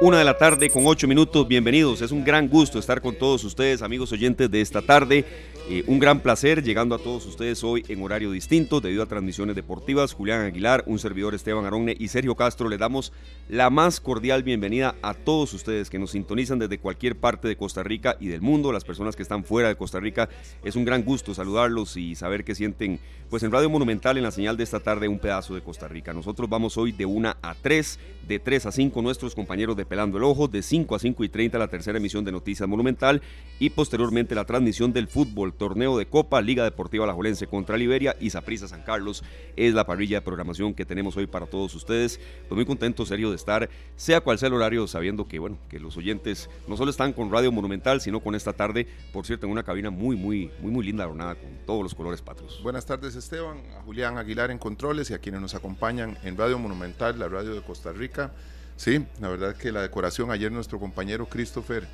Una de la tarde con ocho minutos, bienvenidos. Es un gran gusto estar con todos ustedes, amigos oyentes de esta tarde. Eh, un gran placer llegando a todos ustedes hoy en horario distinto debido a transmisiones deportivas. Julián Aguilar, un servidor Esteban Aronne y Sergio Castro le damos la más cordial bienvenida a todos ustedes que nos sintonizan desde cualquier parte de Costa Rica y del mundo, las personas que están fuera de Costa Rica. Es un gran gusto saludarlos y saber que sienten, pues en Radio Monumental, en la señal de esta tarde, un pedazo de Costa Rica. Nosotros vamos hoy de una a tres, de tres a cinco nuestros compañeros de Pelando el Ojo, de cinco a cinco y treinta la tercera emisión de Noticias Monumental y posteriormente la transmisión del fútbol torneo de Copa, Liga Deportiva Alajuelense contra Liberia y Saprissa San Carlos. Es la parrilla de programación que tenemos hoy para todos ustedes. Estoy muy contento, serio, de estar, sea cual sea el horario, sabiendo que, bueno, que los oyentes no solo están con Radio Monumental, sino con esta tarde, por cierto, en una cabina muy, muy, muy, muy linda, adornada con todos los colores patrios. Buenas tardes, Esteban, a Julián Aguilar en Controles y a quienes nos acompañan en Radio Monumental, la radio de Costa Rica. Sí, la verdad que la decoración ayer nuestro compañero Christopher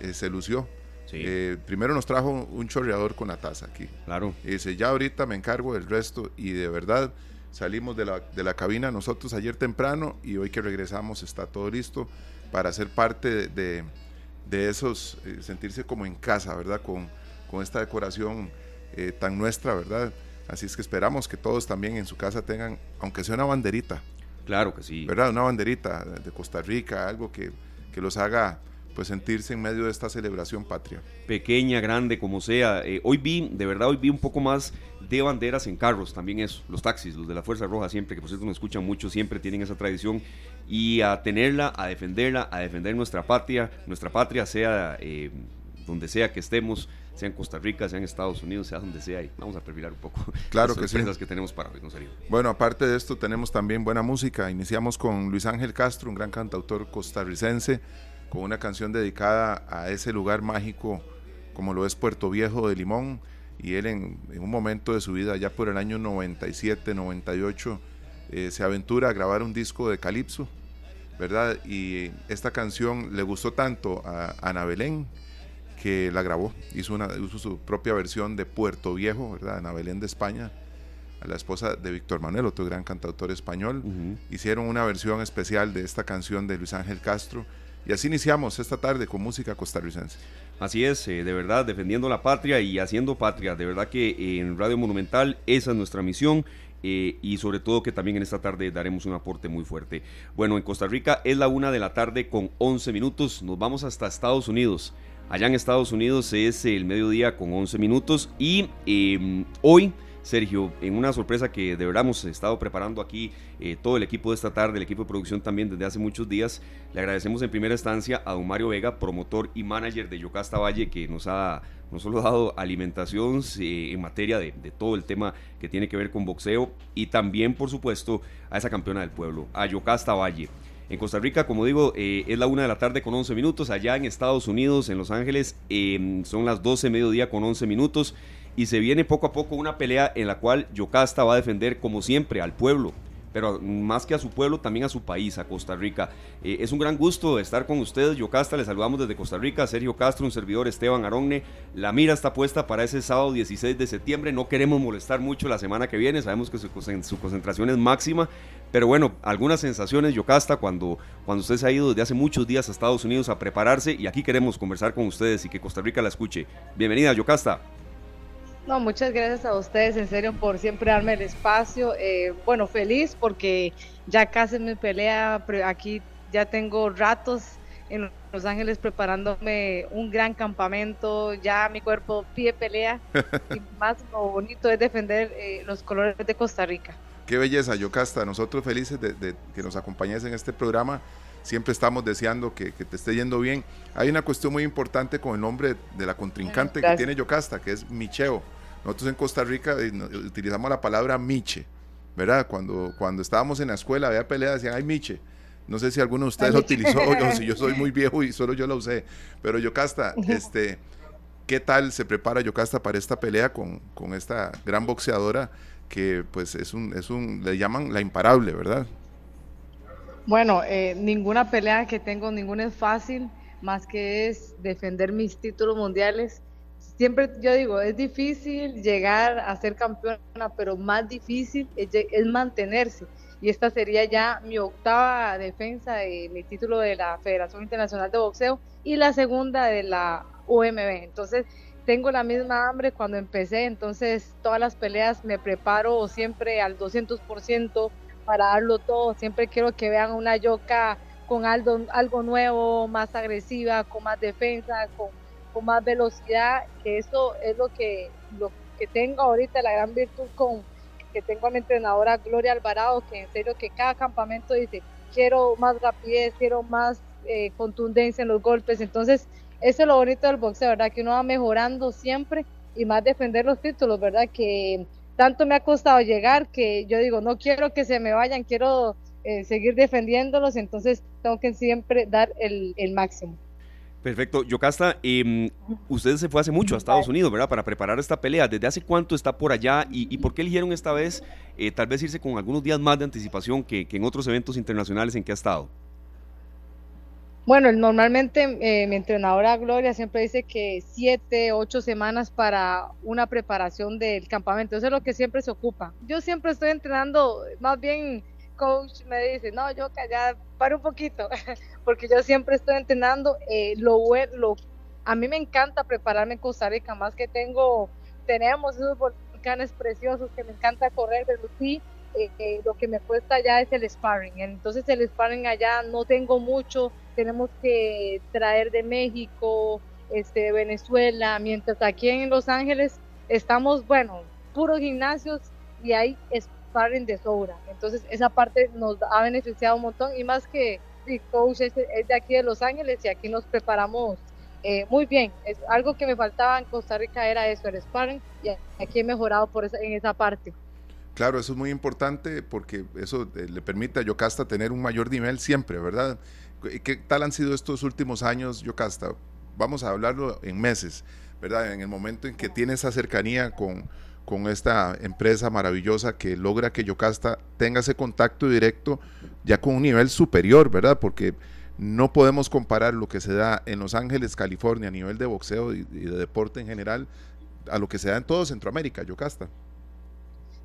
eh, se lució eh, primero nos trajo un chorreador con la taza aquí. Claro. Y dice, ya ahorita me encargo del resto. Y de verdad, salimos de la, de la cabina nosotros ayer temprano y hoy que regresamos está todo listo para ser parte de, de, esos, eh, sentirse como en casa, ¿verdad? Con, con esta decoración tan nuestra, ¿verdad? Así es que esperamos que todos también en su casa tengan, aunque sea una banderita. Claro que sí. ¿Verdad? Una banderita de Costa Rica, algo que, que los haga pues sentirse en medio de esta celebración patria. Pequeña, grande, como sea. Eh, hoy vi, de verdad, hoy vi un poco más de banderas en carros, también eso, los taxis, los de la Fuerza Roja siempre, que por cierto nos escuchan mucho, siempre tienen esa tradición y a tenerla, a defenderla, a defender nuestra patria, nuestra patria sea eh, donde sea que estemos, sea en Costa Rica, sea en Estados Unidos, sea donde sea, y vamos a perfilar un poco claro las que sí. que tenemos para hoy, ¿no? Bueno, aparte de esto tenemos también buena música, iniciamos con Luis Ángel Castro, un gran cantautor costarricense, con una canción dedicada a ese lugar mágico como lo es Puerto Viejo de Limón. Y él en, un momento de su vida, ya por el año 97, 98, eh, se aventura a grabar un disco de Calipso, ¿verdad? Y esta canción le gustó tanto a Ana Belén que la grabó, hizo, una, su propia versión de Puerto Viejo, ¿verdad? Ana Belén de España, a la esposa de Víctor Manuel, otro gran cantautor español. Hicieron una versión especial de esta canción de Luis Ángel Castro y así iniciamos esta tarde con música costarricense. Así es, eh, de verdad, defendiendo la patria y haciendo patria. De verdad que en Radio Monumental esa es nuestra misión. Eh, y sobre todo que también en esta tarde daremos un aporte muy fuerte. Bueno, en Costa Rica es la una de la tarde con 11 minutos. Nos vamos hasta Estados Unidos. Allá en Estados Unidos es el mediodía con 11 minutos y em, hoy Sergio, en una sorpresa que de verdad hemos estado preparando aquí eh, todo el equipo de esta tarde, el equipo de producción también desde hace muchos días. Le agradecemos en primera instancia a don Mario Vega, promotor y manager de Yocasta Valle, que nos ha no solo dado alimentación eh, en materia de, todo el tema que tiene que ver con boxeo y también, por supuesto, a esa campeona del pueblo, a Yocasta Valle. En Costa Rica, como digo, eh, es la una de la tarde con 11 minutos. Allá en Estados Unidos, en Los Ángeles, son las 12 mediodía con 11 minutos y se viene poco a poco una pelea en la cual Yocasta va a defender como siempre al pueblo, pero más que a su pueblo, también a su país, a Costa Rica. Eh, es un gran gusto estar con ustedes, Yocasta, les saludamos desde Costa Rica, Sergio Castro, un servidor Esteban Aronne. La mira está puesta para ese sábado 16 de septiembre, no queremos molestar mucho la semana que viene, sabemos que su, concentración es máxima, pero bueno, algunas sensaciones, Yocasta, cuando, cuando usted se ha ido desde hace muchos días a Estados Unidos a prepararse y aquí queremos conversar con ustedes y que Costa Rica la escuche. Bienvenida, Yocasta. No, muchas gracias a ustedes, en serio, por siempre darme el espacio. Eh, bueno, feliz porque ya casi me pelea, aquí ya tengo ratos en Los Ángeles preparándome un gran campamento, ya mi cuerpo pide pelea y más lo bonito es defender eh, los colores de Costa Rica. Qué belleza, Yocasta, nosotros felices de, que nos acompañes en este programa siempre estamos deseando que, te esté yendo bien. Hay una cuestión muy importante con el nombre de la contrincante que tiene Yocasta, que es Micheo. Nosotros en Costa Rica eh, utilizamos la palabra miche, ¿verdad? Cuando, cuando estábamos en la escuela había peleas, decían, ay, miche. No sé si alguno de ustedes lo utilizó o si yo soy muy viejo y solo yo lo usé. Pero Yocasta, este, ¿qué tal se prepara Yocasta para esta pelea con, con esta gran boxeadora que pues es un, es un, le llaman la imparable, ¿verdad? Bueno, eh, ninguna pelea que tengo, ninguna es fácil, más que es defender mis títulos mundiales siempre yo digo, es difícil llegar a ser campeona, pero más difícil es, mantenerse. Y esta sería ya mi octava defensa de mi título de la Federación Internacional de Boxeo y la segunda de la OMB. Entonces, tengo la misma hambre cuando empecé, entonces todas las peleas me preparo siempre al 200% para darlo todo. Siempre quiero que vean una yoka con algo, algo nuevo, más agresiva, con más defensa, con, más velocidad, que eso es lo que, lo que tengo ahorita, la gran virtud con que tengo a mi entrenadora Gloria Alvarado, que en serio que cada campamento dice, quiero más rapidez, quiero más eh, contundencia en los golpes, entonces eso es lo bonito del boxeo, ¿verdad? Que uno va mejorando siempre y más defender los títulos, ¿verdad? Que tanto me ha costado llegar que yo digo, no quiero que se me vayan, quiero eh, seguir defendiéndolos, entonces tengo que siempre dar el, máximo. Perfecto. Yocasta, eh, usted se fue hace mucho a Estados Unidos, ¿verdad? Para preparar esta pelea. ¿Desde hace cuánto está por allá y, por qué eligieron esta vez eh, tal vez irse con algunos días más de anticipación que, en otros eventos internacionales en que ha estado? Bueno, normalmente eh, mi entrenadora Gloria siempre dice que siete, ocho semanas para una preparación del campamento. Eso es lo que siempre se ocupa. Yo siempre estoy entrenando, más bien coach me dice, no, yo ya para un poquito, porque yo siempre estoy entrenando. Eh, lo, lo, a mí me encanta prepararme en Costa Rica, más que tengo, tenemos esos volcanes preciosos que me encanta correr, pero sí, eh, eh, lo que me cuesta ya es el sparring. Entonces el sparring allá no tengo mucho, tenemos que traer de México, este, de Venezuela, mientras aquí en Los Ángeles estamos, bueno, puros gimnasios y hay sparring de sobra. Entonces esa parte nos ha beneficiado un montón y más que el coach es, de aquí de Los Ángeles y aquí nos preparamos eh, muy bien. Es algo que me faltaba en Costa Rica era eso, el sparring y aquí he mejorado por esa, en esa parte. Claro, eso es muy importante porque eso eh, le permite a Yocasta tener un mayor nivel siempre, ¿verdad? ¿Qué tal han sido estos últimos años, Yocasta? Vamos a hablarlo en meses, ¿verdad? En el momento en que tiene esa cercanía con, con esta empresa maravillosa que logra que Yocasta tenga ese contacto directo ya con un nivel superior, ¿verdad? Porque no podemos comparar lo que se da en Los Ángeles, California, a nivel de boxeo y, de deporte en general, a lo que se da en todo Centroamérica, Yocasta.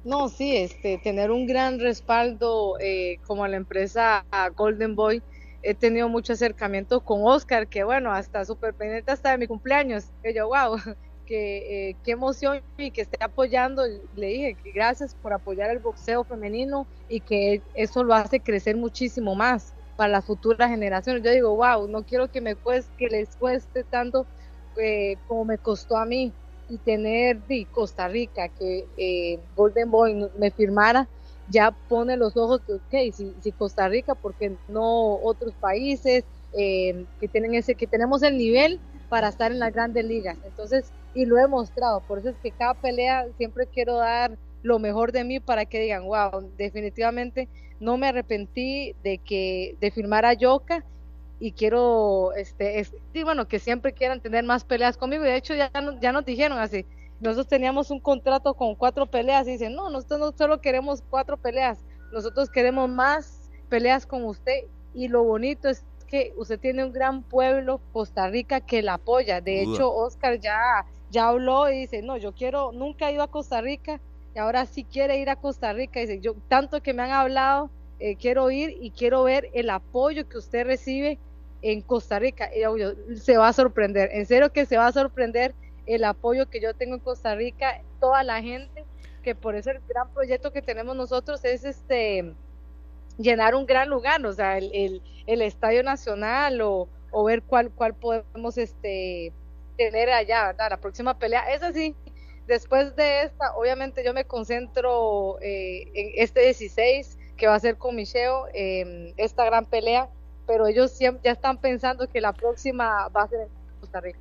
No, sí, este, tener un gran respaldo eh, como la empresa Golden Boy. He tenido mucho acercamiento con Oscar, que bueno, hasta súper pendiente hasta de mi cumpleaños. Que yo, wow, que eh, qué emoción y que esté apoyando. Le dije que gracias por apoyar el boxeo femenino y que eso lo hace crecer muchísimo más para las futuras generaciones. Yo digo, wow, no quiero que me cueste, que les cueste tanto eh, como me costó a mí y tener de Costa Rica que eh, Golden Boy me firmara ya pone los ojos que ok si, Costa Rica porque no otros países que tienen ese que tenemos el nivel para estar en las grandes ligas entonces y lo he mostrado. Por eso es que cada pelea siempre quiero dar lo mejor de mí para que digan, wow, definitivamente no me arrepentí de que de firmar a Yoka y quiero, este, y bueno, que siempre quieran tener más peleas conmigo. Y de hecho ya, ya nos dijeron así, nosotros teníamos un contrato con cuatro peleas y dicen, no, nosotros no solo queremos cuatro peleas, nosotros queremos más peleas con usted. Y lo bonito es que usted tiene un gran pueblo, Costa Rica, que la apoya. De hecho, Oscar ya ya habló y dice, no, yo quiero, nunca he ido a Costa Rica y ahora sí quiere ir a Costa Rica. Dice, yo tanto que me han hablado, eh, quiero ir y quiero ver el apoyo que usted recibe en Costa Rica. Y se va a sorprender, en serio que se va a sorprender el apoyo que yo tengo en Costa Rica, toda la gente, que por eso el gran proyecto que tenemos nosotros es este llenar un gran lugar, o sea, el, el, Estadio Nacional o, o ver cuál, cuál podemos este tener allá, ¿verdad? La próxima pelea es así. Después de esta, obviamente yo me concentro eh, en este 16 que va a ser con Micheo, eh, esta gran pelea, pero ellos siempre, ya están pensando que la próxima va a ser en Costa Rica.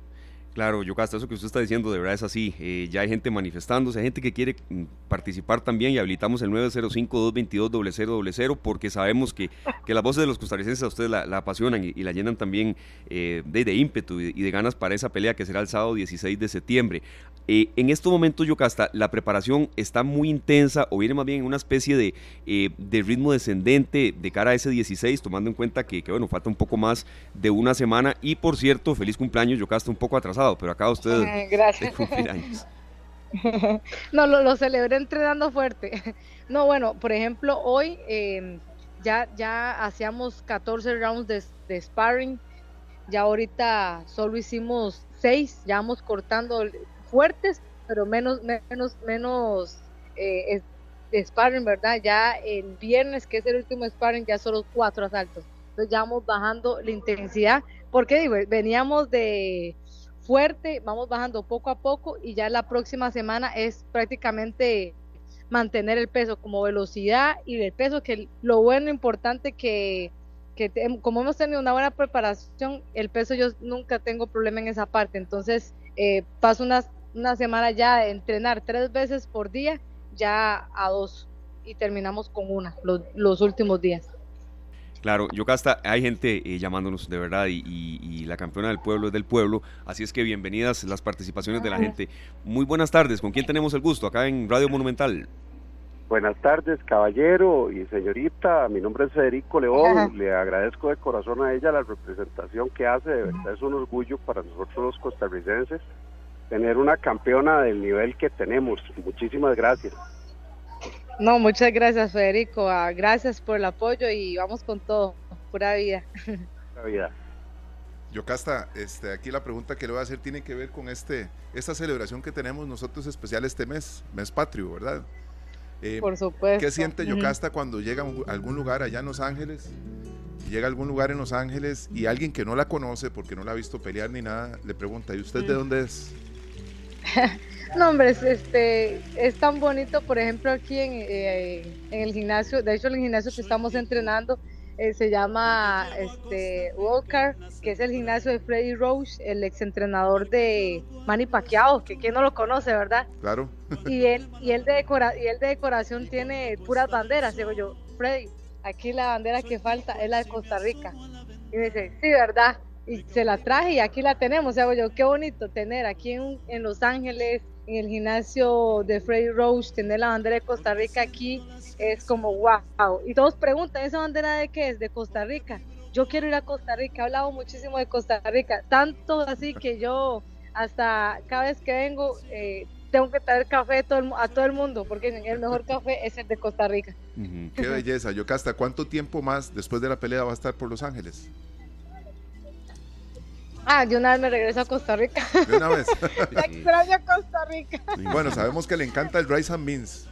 Claro, Yocasta, eso que usted está diciendo de verdad es así. Eh, ya hay gente manifestándose, hay gente que quiere mm, participar también y habilitamos el 905-222-0000 porque sabemos que, que, las voces de los costarricenses a ustedes la, apasionan y, la llenan también eh, de, ímpetu y de, ganas para esa pelea que será el sábado 16 de septiembre. Eh, en estos momentos, Yocasta, la preparación está muy intensa o viene más bien en una especie de, eh, de, ritmo descendente de cara a ese 16, tomando en cuenta que, que, bueno, falta un poco más de una semana. Y por cierto, feliz cumpleaños, Yocasta, un poco atrasado, pero acá usted Gracias. no, lo, lo, celebré entrenando fuerte. No, bueno, por ejemplo, hoy eh, ya, ya hacíamos 14 rounds de, de sparring ya ahorita solo hicimos seis, ya vamos cortando fuertes, pero menos, menos, menos eh, sparring, ¿verdad? Ya el viernes, que es el último sparring, ya solo cuatro asaltos. Entonces ya vamos bajando la intensidad, porque digo, veníamos de fuerte, vamos bajando poco a poco y ya la próxima semana es prácticamente mantener el peso como velocidad y el peso, que lo bueno, importante que que como hemos tenido una buena preparación, el peso yo nunca tengo problema en esa parte. Entonces, eh, paso una, una semana ya de entrenar tres veces por día, ya a dos, y terminamos con una los, los últimos días. Claro, Yocasta, hay gente eh, llamándonos de verdad y, y, la campeona del pueblo es del pueblo, así es que bienvenidas las participaciones de la gente. Muy buenas tardes, ¿con quién tenemos el gusto acá en Radio Monumental? Buenas tardes, caballero y señorita. Mi nombre es Federico León. Le agradezco de corazón a ella la representación que hace. De verdad es un orgullo para nosotros los costarricenses tener una campeona del nivel que tenemos. Muchísimas gracias. No, muchas gracias, Federico. Ah, gracias por el apoyo y vamos con todo. Pura vida. Pura vida. Yocasta, este, aquí la pregunta que le voy a hacer tiene que ver con este, esta celebración que tenemos nosotros especial este mes, mes patrio, ¿verdad? Eh, Por supuesto. ¿Qué siente Yocasta cuando llega a algún lugar allá en Los Ángeles? Llega a algún lugar en Los Ángeles y alguien que no la conoce porque no la ha visto pelear ni nada, le pregunta, ¿y usted de dónde es? no, hombre, es, este, es tan bonito, por ejemplo, aquí en, eh, en el gimnasio, de hecho el gimnasio que estamos entrenando, eh, se llama este, Walker, que es el gimnasio de Freddy Roach, el exentrenador de Manny Pacquiao, que quien no lo conoce, ¿verdad? Claro. y él, y él de decora, y él de decoración tiene puras banderas, digo yo, Freddy, aquí la bandera que falta es la de Costa Rica. Y me dice, sí, ¿verdad? Y se la traje y aquí la tenemos, digo yo, qué bonito tener aquí en, en Los Ángeles, en el gimnasio de Freddy Roach, tener la bandera de Costa Rica aquí es como wow. Y todos preguntan, ¿esa bandera de qué es? De Costa Rica. Yo quiero ir a Costa Rica, he hablado muchísimo de Costa Rica, tanto así que yo hasta cada vez que vengo eh, tengo que traer café a todo, el, mundo, porque el mejor café es el de Costa Rica. Qué belleza. Yocasta, ¿cuánto tiempo más después de la pelea va a estar por Los Ángeles? Ah, de una vez me regreso a Costa Rica. De una vez. extraño Costa Rica. Bueno, sabemos que le encanta el rice and beans.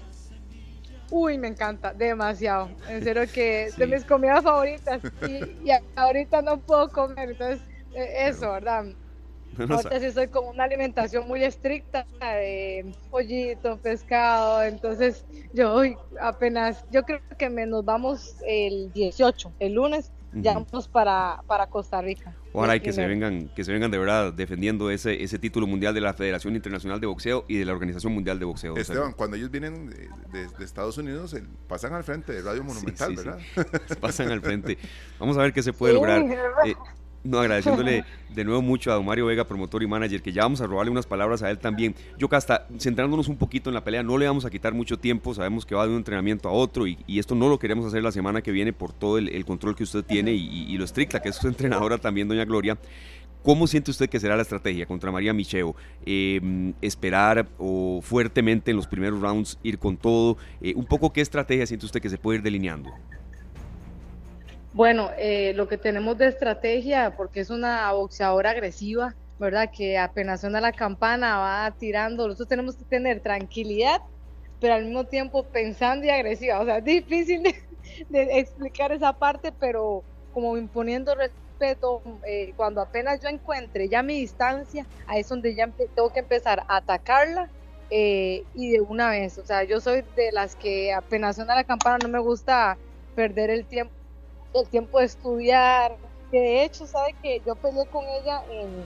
Uy, me encanta, demasiado. En serio que de mis comidas favoritas. Y, ahorita no puedo comer, entonces eh, eso, ¿verdad? Ahorita sí soy como una alimentación muy estricta de pollito, pescado, entonces yo hoy apenas, yo creo que me, nos vamos el 18, el lunes, ya vamos para, para Costa Rica. Ojalá y que se vengan, que se vengan de verdad defendiendo ese, ese título mundial de la Federación Internacional de Boxeo y de la Organización Mundial de Boxeo. Esteban, cuando ellos vienen de, Estados Unidos, pasan al frente de Radio Monumental, ¿verdad? pasan al frente. Vamos a ver qué se puede lograr. No, agradeciéndole de nuevo mucho a don Mario Vega, promotor y manager, que ya vamos a robarle unas palabras a él también. Yo, hasta centrándonos un poquito en la pelea, no le vamos a quitar mucho tiempo, sabemos que va de un entrenamiento a otro y, esto no lo queremos hacer la semana que viene por todo el, control que usted tiene y, lo estricta que es su entrenadora también, doña Gloria. ¿Cómo siente usted que será la estrategia contra María Micheo? Em, ¿Esperar o fuertemente en los primeros rounds ir con todo? Eh, un poco qué estrategia siente usted que se puede ir delineando? Bueno, eh, lo que tenemos de estrategia, porque es una boxeadora agresiva, ¿verdad? Que apenas suena la campana va tirando. Nosotros tenemos que tener tranquilidad, pero al mismo tiempo pensando y agresiva. O sea, es difícil de, explicar esa parte, pero como imponiendo respeto, eh, cuando apenas yo encuentre ya mi distancia, ahí es donde ya tengo que empezar a atacarla eh, y de una vez. O sea, yo soy de las que apenas suena la campana, no me gusta perder el tiempo el tiempo de estudiar, que de hecho, sabe que yo peleé con ella en,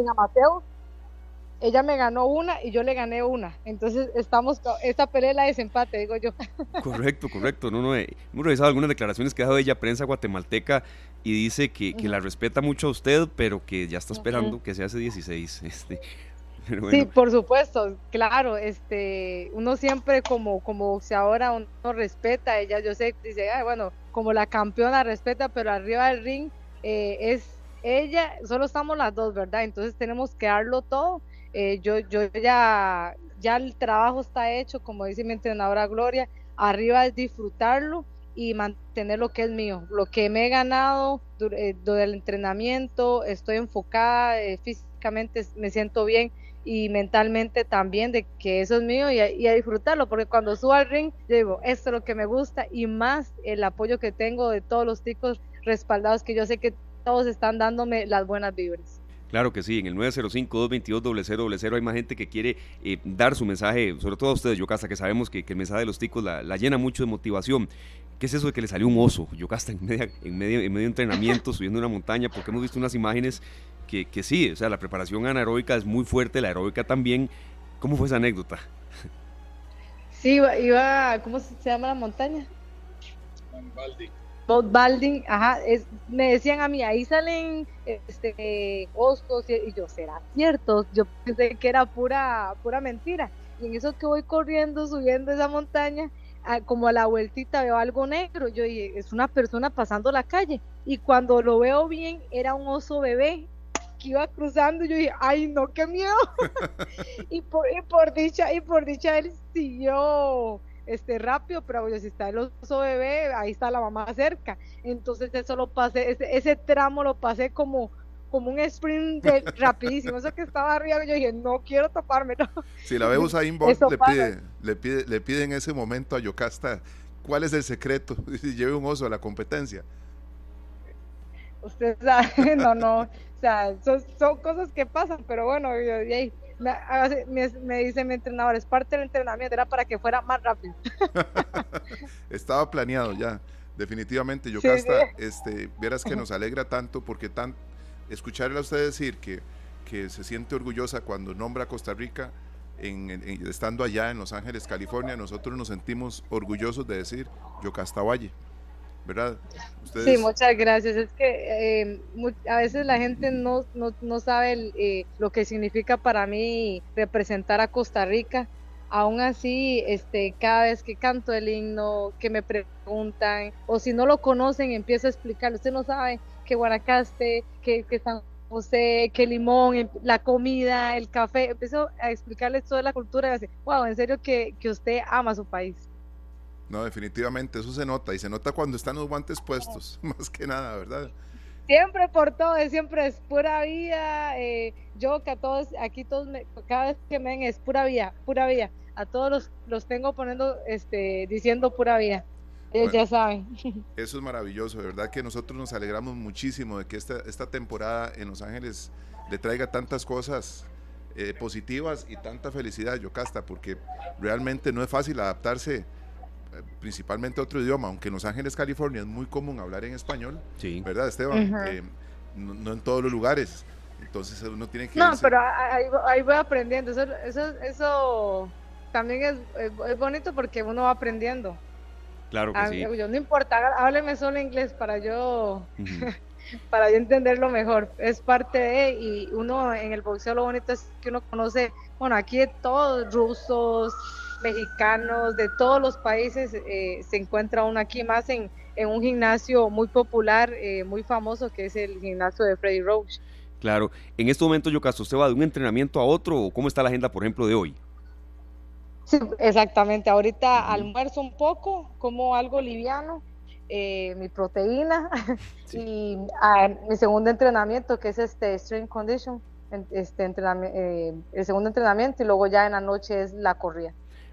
en amateur, ella me ganó una y yo le gané una. Entonces estamos, esta pelea es la desempate, digo yo. Correcto, correcto. No, no, eh, hemos revisado algunas declaraciones que ha dado ella prensa guatemalteca y dice que, que la respeta mucho a usted, pero que ya está esperando que se hace 16. Este, Sí, por supuesto, claro, este, uno siempre como, como boxeadora uno respeta, ella yo sé, dice, bueno, como la campeona respeta, pero arriba del ring eh, es ella, solo estamos las dos, ¿verdad? Entonces tenemos que darlo todo. Eh, yo, yo ya, ya el trabajo está hecho, como dice mi entrenadora Gloria, arriba es disfrutarlo y mantener lo que es mío, lo que me he ganado eh, durante el entrenamiento, estoy enfocada físicamente, me siento bien y mentalmente también de que eso es mío y a, disfrutarlo, porque cuando subo al ring, digo, esto es lo que me gusta y más el apoyo que tengo de todos los ticos respaldados que yo sé que todos están dándome las buenas vibras. Claro que sí, en el 905-222-0000 hay más gente que quiere eh, dar su mensaje, sobre todo a ustedes, Yocasta, que sabemos que, el mensaje de los ticos la, llena mucho de motivación. ¿Qué es eso de que le salió un oso, Yocasta, en, medio, en, medio, en medio de entrenamiento, subiendo una montaña? Porque hemos visto unas imágenes que, sí, o sea, la preparación anaeróbica es muy fuerte, la aeróbica también. ¿Cómo fue esa anécdota? Sí, iba, ¿cómo se llama la montaña? Balding. Balding, ajá, es, me decían a mí, ahí salen este, ostos y, yo, ¿será cierto? Yo pensé que era pura, pura mentira. Y en eso que voy corriendo, subiendo esa montaña, como a la vueltita veo algo negro, yo dije, es una persona pasando la calle. Y cuando lo veo bien, era un oso bebé que iba cruzando, yo dije, ay no, qué miedo. y, por, por dicha, y por dicha él siguió este rápido, pero si está el oso bebé, ahí está la mamá cerca. Entonces eso lo pasé, ese, ese tramo lo pasé como como un sprint rapidísimo, eso que estaba arriba, yo dije, no quiero taparme. Si la vemos ahí le pide, le pide, le pide en ese momento a Yocasta, ¿cuál es el secreto? Si lleve un oso a la competencia. Usted sabe, no, no, o sea, son, cosas que pasan, pero bueno, me, me, dice mi entrenador, es parte del entrenamiento, era para que fuera más rápido. Estaba planeado ya, definitivamente. Yocasta, este, vieras que nos alegra tanto porque tan, escucharle a usted decir que, que se siente orgullosa cuando nombra a Costa Rica, en, estando allá en Los Ángeles, California, nosotros nos sentimos orgullosos de decir Yocasta Valle. ¿Verdad? Sí, muchas gracias. Es que eh, a veces la gente no, no, sabe eh, lo que significa para mí representar a Costa Rica. Aún así, este, cada vez que canto el himno, que me preguntan, o si no lo conocen, empiezo a explicar. Usted no sabe que Guanacaste, que, que San José, que Limón, la comida, el café. Empiezo a explicarles toda la cultura y así, wow, en serio que, que usted ama su país. No, definitivamente, eso se nota y se nota cuando están los guantes puestos, más que nada, ¿verdad? Siempre por todo, siempre es pura vida. Eh, yo que a todos, aquí todos, cada vez que me ven es pura vida, pura vida. A todos los, los tengo poniendo, este, diciendo pura vida. Ellos ya saben. Eso es maravilloso, de verdad que nosotros nos alegramos muchísimo de que esta, esta temporada en Los Ángeles le traiga tantas cosas eh, positivas y tanta felicidad, Yocasta, porque realmente no es fácil adaptarse principalmente otro idioma, aunque en Los Ángeles, California es muy común hablar en español, ¿verdad, Esteban? Eh, no, en todos los lugares. Entonces uno tiene que... No, pero ahí, voy aprendiendo. Eso, eso, eso también es, es, bonito porque uno va aprendiendo. Claro que ah, sí. no importa, hábleme solo inglés para yo... para yo entenderlo mejor. Es parte de, y uno en el boxeo lo bonito es que uno conoce, bueno, aquí de todos, rusos, mexicanos de todos los países eh, se encuentra uno aquí más en, un gimnasio muy popular, eh, muy famoso, que es el gimnasio de Freddy Roach. Claro, en este momento, Yocasto, ¿usted va de un entrenamiento a otro o cómo está la agenda, por ejemplo, de hoy? Sí, exactamente, ahorita almuerzo un poco, como algo liviano, eh, mi proteína y ah, mi segundo entrenamiento, que es este Strength Condition, este el segundo entrenamiento y luego ya en la noche es la corrida.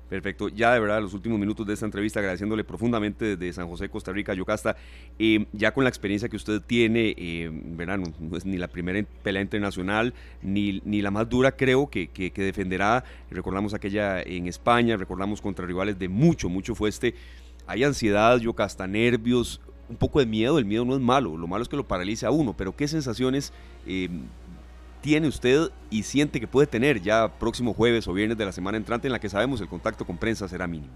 Perfecto. Ya de verdad, los últimos minutos de esta entrevista, agradeciéndole profundamente desde San José, Costa Rica, Yocasta, eh, ya con la experiencia que usted tiene, eh, no es ni la primera pelea internacional, ni, ni la más dura creo que, que, defenderá. Recordamos aquella en España, recordamos contra rivales de mucho, mucho fueste. Hay ansiedad, Yocasta, nervios, un poco de miedo. El miedo no es malo, lo malo es que lo paraliza a uno, pero ¿qué sensaciones eh, tiene usted y siente que puede tener ya próximo jueves o viernes de la semana entrante en la que sabemos el contacto con prensa será mínimo?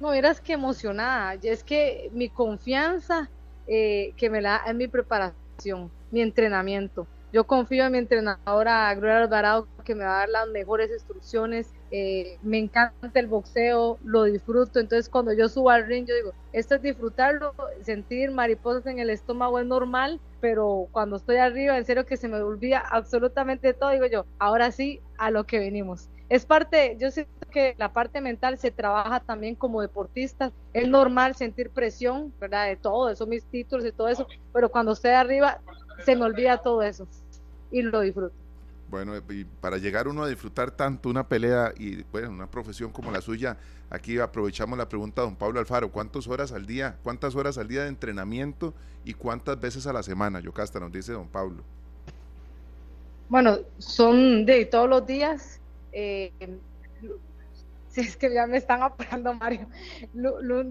No, eras que emocionada. Es que mi confianza eh, que me da en mi preparación, mi entrenamiento. Yo confío en mi entrenadora Gloria Alvarado que me va a dar las mejores instrucciones. Eh, me encanta el boxeo, lo disfruto. Entonces, cuando yo subo al ring, yo digo, esto es disfrutarlo, sentir mariposas en el estómago es normal, pero cuando estoy arriba, en serio que se me olvida absolutamente todo. Digo yo, ahora sí, a lo que venimos es parte, yo siento que la parte mental se trabaja también como deportista. Es normal sentir presión, ¿verdad? De todo eso, mis títulos y todo eso, pero cuando estoy arriba se me olvida todo eso y lo disfruto. Bueno, y para llegar uno a disfrutar tanto una pelea y bueno, una profesión como la suya, aquí aprovechamos la pregunta de don Pablo Alfaro, ¿cuántas horas al día, cuántas horas al día de entrenamiento y cuántas veces a la semana? Yocasta nos dice don Pablo. Bueno, son de todos los días, eh, si es que ya me están apurando, Mario.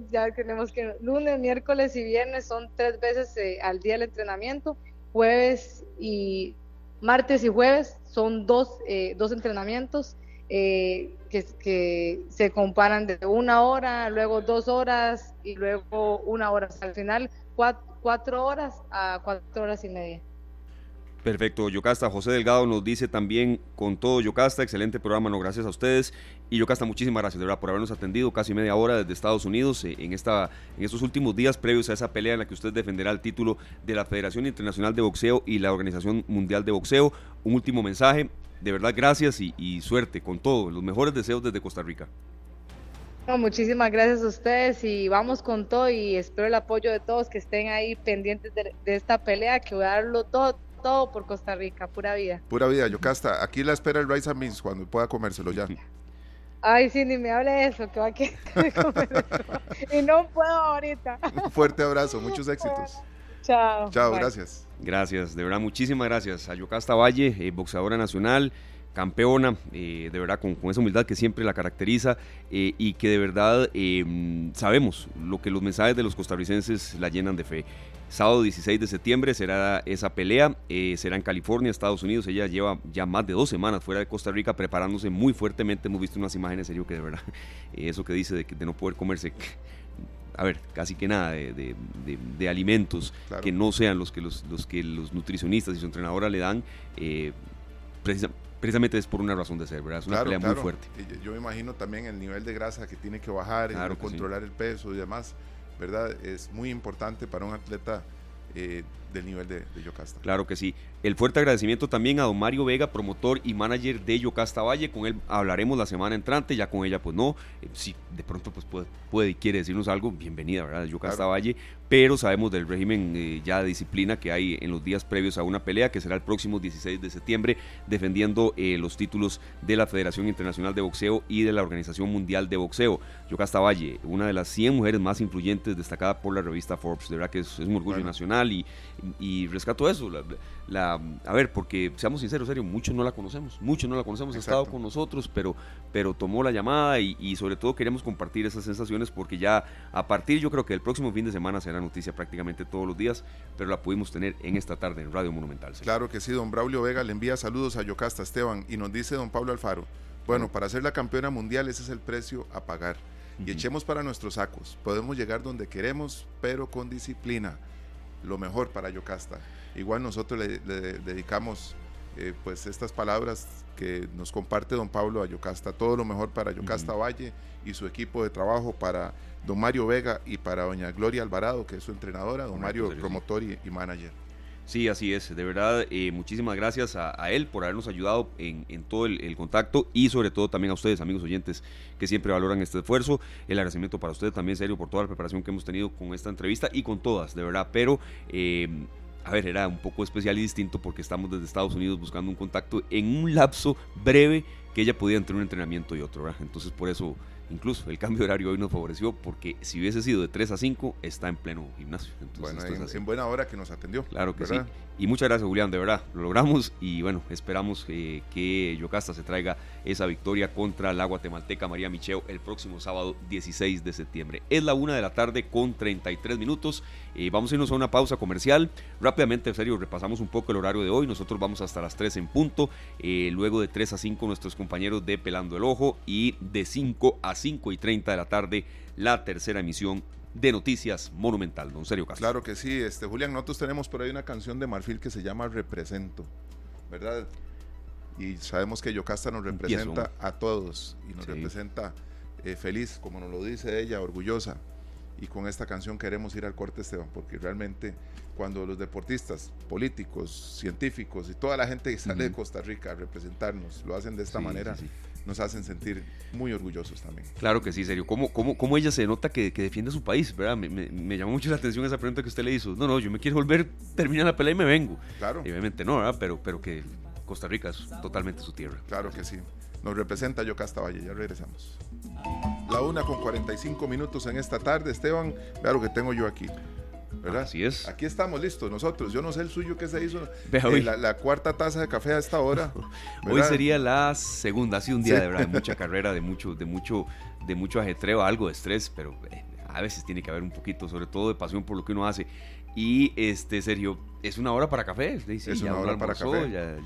ya tenemos que. Lunes, miércoles y viernes son tres veces eh, al día el entrenamiento. Jueves y martes y jueves son dos, eh, dos entrenamientos que, que, se comparan de una hora, luego dos horas y luego una hora. Al final, cuatro horas a cuatro horas y media. Perfecto, Yocasta. José Delgado nos dice también con todo Yocasta, excelente programa, no gracias a ustedes. Y Yocasta, muchísimas gracias de verdad por habernos atendido casi media hora desde Estados Unidos eh, en, esta, en estos últimos días previos a esa pelea en la que usted defenderá el título de la Federación Internacional de Boxeo y la Organización Mundial de Boxeo. Un último mensaje, de verdad gracias y, suerte con todo, los mejores deseos desde Costa Rica. muchísimas gracias a ustedes y vamos con todo y espero el apoyo de todos que estén ahí pendientes de, de esta pelea, que voy a darlo todo todo por Costa Rica, pura vida. Pura vida, Yocasta. Aquí la espera el Rice and Beans cuando pueda comérselo ya. Ay, sí, ni me hable de eso, que va a querer comer eso. Y no puedo ahorita. Un fuerte abrazo, muchos éxitos. Chao. Chao, gracias. Gracias, de verdad, muchísimas gracias a Yocasta Valle, eh, boxeadora nacional, campeona, eh, de verdad, con, esa humildad que siempre la caracteriza eh, y que de verdad sabemos lo que los mensajes de los costarricenses la llenan de fe. Sábado 16 de septiembre será esa pelea, eh, será en California, Estados Unidos. Ella lleva ya más de dos semanas fuera de Costa Rica preparándose muy fuertemente. Hemos visto unas imágenes, serio, que de verdad, eso que dice de, de no poder comerse a ver, casi que nada de, alimentos que no sean los que los, los, que los nutricionistas y su entrenadora le dan, eh, precisamente es por una razón de ser, ¿verdad? Es una pelea muy fuerte. Yo me imagino también el nivel de grasa que tiene que bajar, controlar el peso y demás. ¿Verdad? Es muy importante para un atleta eh, del nivel de, de, Yocasta. Claro que sí. El fuerte agradecimiento también a don Mario Vega, promotor y manager de Yocasta Valle. Con él hablaremos la semana entrante, ya con ella pues no. Eh, si de pronto pues puede, puede y quiere decirnos algo, bienvenida, ¿verdad? Yocasta Valle. Pero sabemos del régimen eh, ya de disciplina que hay en los días previos a una pelea que será el próximo 16 de septiembre defendiendo los títulos de la Federación Internacional de Boxeo y de la Organización Mundial de Boxeo. Yocasta Valle, una de las 100 mujeres más influyentes destacada por la revista Forbes. De verdad que es, un orgullo nacional y y rescato eso. La, a ver, porque seamos sinceros, serio, muchos no la conocemos, muchos no la conocemos, ha estado con nosotros, pero, pero tomó la llamada y, sobre todo queremos compartir esas sensaciones porque ya a partir, yo creo que el próximo fin de semana será noticia prácticamente todos los días, pero la pudimos tener en esta tarde en Radio Monumental. Claro que sí, don Braulio Vega le envía saludos a Yocasta Esteban y nos dice don Pablo Alfaro, bueno, para ser la campeona mundial ese es el precio a pagar. Y echemos para nuestros sacos. Podemos llegar donde queremos, pero con disciplina lo mejor para Yocasta. Igual nosotros le, dedicamos eh, pues estas palabras que nos comparte don Pablo a Yocasta, todo lo mejor para Yocasta Valle y su equipo de trabajo, para don Mario Vega y para doña Gloria Alvarado, que es su entrenadora, don Mario, promotor y manager. Sí, así es. De verdad, eh, muchísimas gracias a, él por habernos ayudado en, todo el, contacto y sobre todo también a ustedes, amigos oyentes, que siempre valoran este esfuerzo. El agradecimiento para ustedes también, serio, por toda la preparación que hemos tenido con esta entrevista y con todas, de verdad. Pero, eh, a ver, era un poco especial y distinto porque estamos desde Estados Unidos buscando un contacto en un lapso breve que ella pudiera entre un entrenamiento y otro, ¿verdad? Entonces, por eso Incluso el cambio de horario hoy nos favoreció porque si hubiese sido de 3 a 5, está en pleno gimnasio. bueno, en, buena hora que nos atendió. Claro que sí. Y muchas gracias, Julián, de verdad. Lo logramos y bueno, esperamos eh, que Yocasta se traiga esa victoria contra la guatemalteca María Micheo el próximo sábado 16 de septiembre. Es la una de la tarde con 33 minutos. Eh, vamos a irnos a una pausa comercial. Rápidamente, en serio, repasamos un poco el horario de hoy. Nosotros vamos hasta las 3 en punto. Eh, luego de 3 a 5, nuestros compañeros de Pelando el Ojo. Y de 5 a 5 y 30 de la tarde, la tercera emisión de Noticias Monumental. Don Sergio Castro. Claro que sí, este, Julián, nosotros tenemos por ahí una canción de Marfil que se llama Represento, ¿verdad? Y sabemos que Yocasta nos representa a todos y nos representa eh, feliz, como nos lo dice ella, orgullosa. Y con esta canción queremos ir al corte, Esteban, porque realmente cuando los deportistas, políticos, científicos y toda la gente que sale de Costa Rica a representarnos lo hacen de esta manera, nos hacen sentir muy orgullosos también. Claro que sí, serio. ¿Cómo, cómo, cómo ella se nota que, que defiende su país? ¿verdad? Me, me, llamó mucho la atención esa pregunta que usted le hizo. No, no, yo me quiero volver, terminar la pelea y me vengo. Claro. obviamente no, ¿verdad? Pero, pero que Costa Rica es totalmente su tierra. Claro que sí. Nos representa Yocasta Valle. Ya regresamos. La una con 45 minutos en esta tarde. Esteban, vea lo que tengo yo aquí. ¿Verdad? Así es. Aquí estamos listos nosotros. Yo no sé el suyo que se hizo. Eh, la, cuarta taza de café a esta hora. hoy sería la segunda. Ha sido un día de verdad de mucha carrera, de mucho, de mucho, de mucho ajetreo, algo de estrés, pero eh, a veces tiene que haber un poquito, sobre todo de pasión por lo que uno hace. Y este, Sergio, es una hora para café. es una hora para café.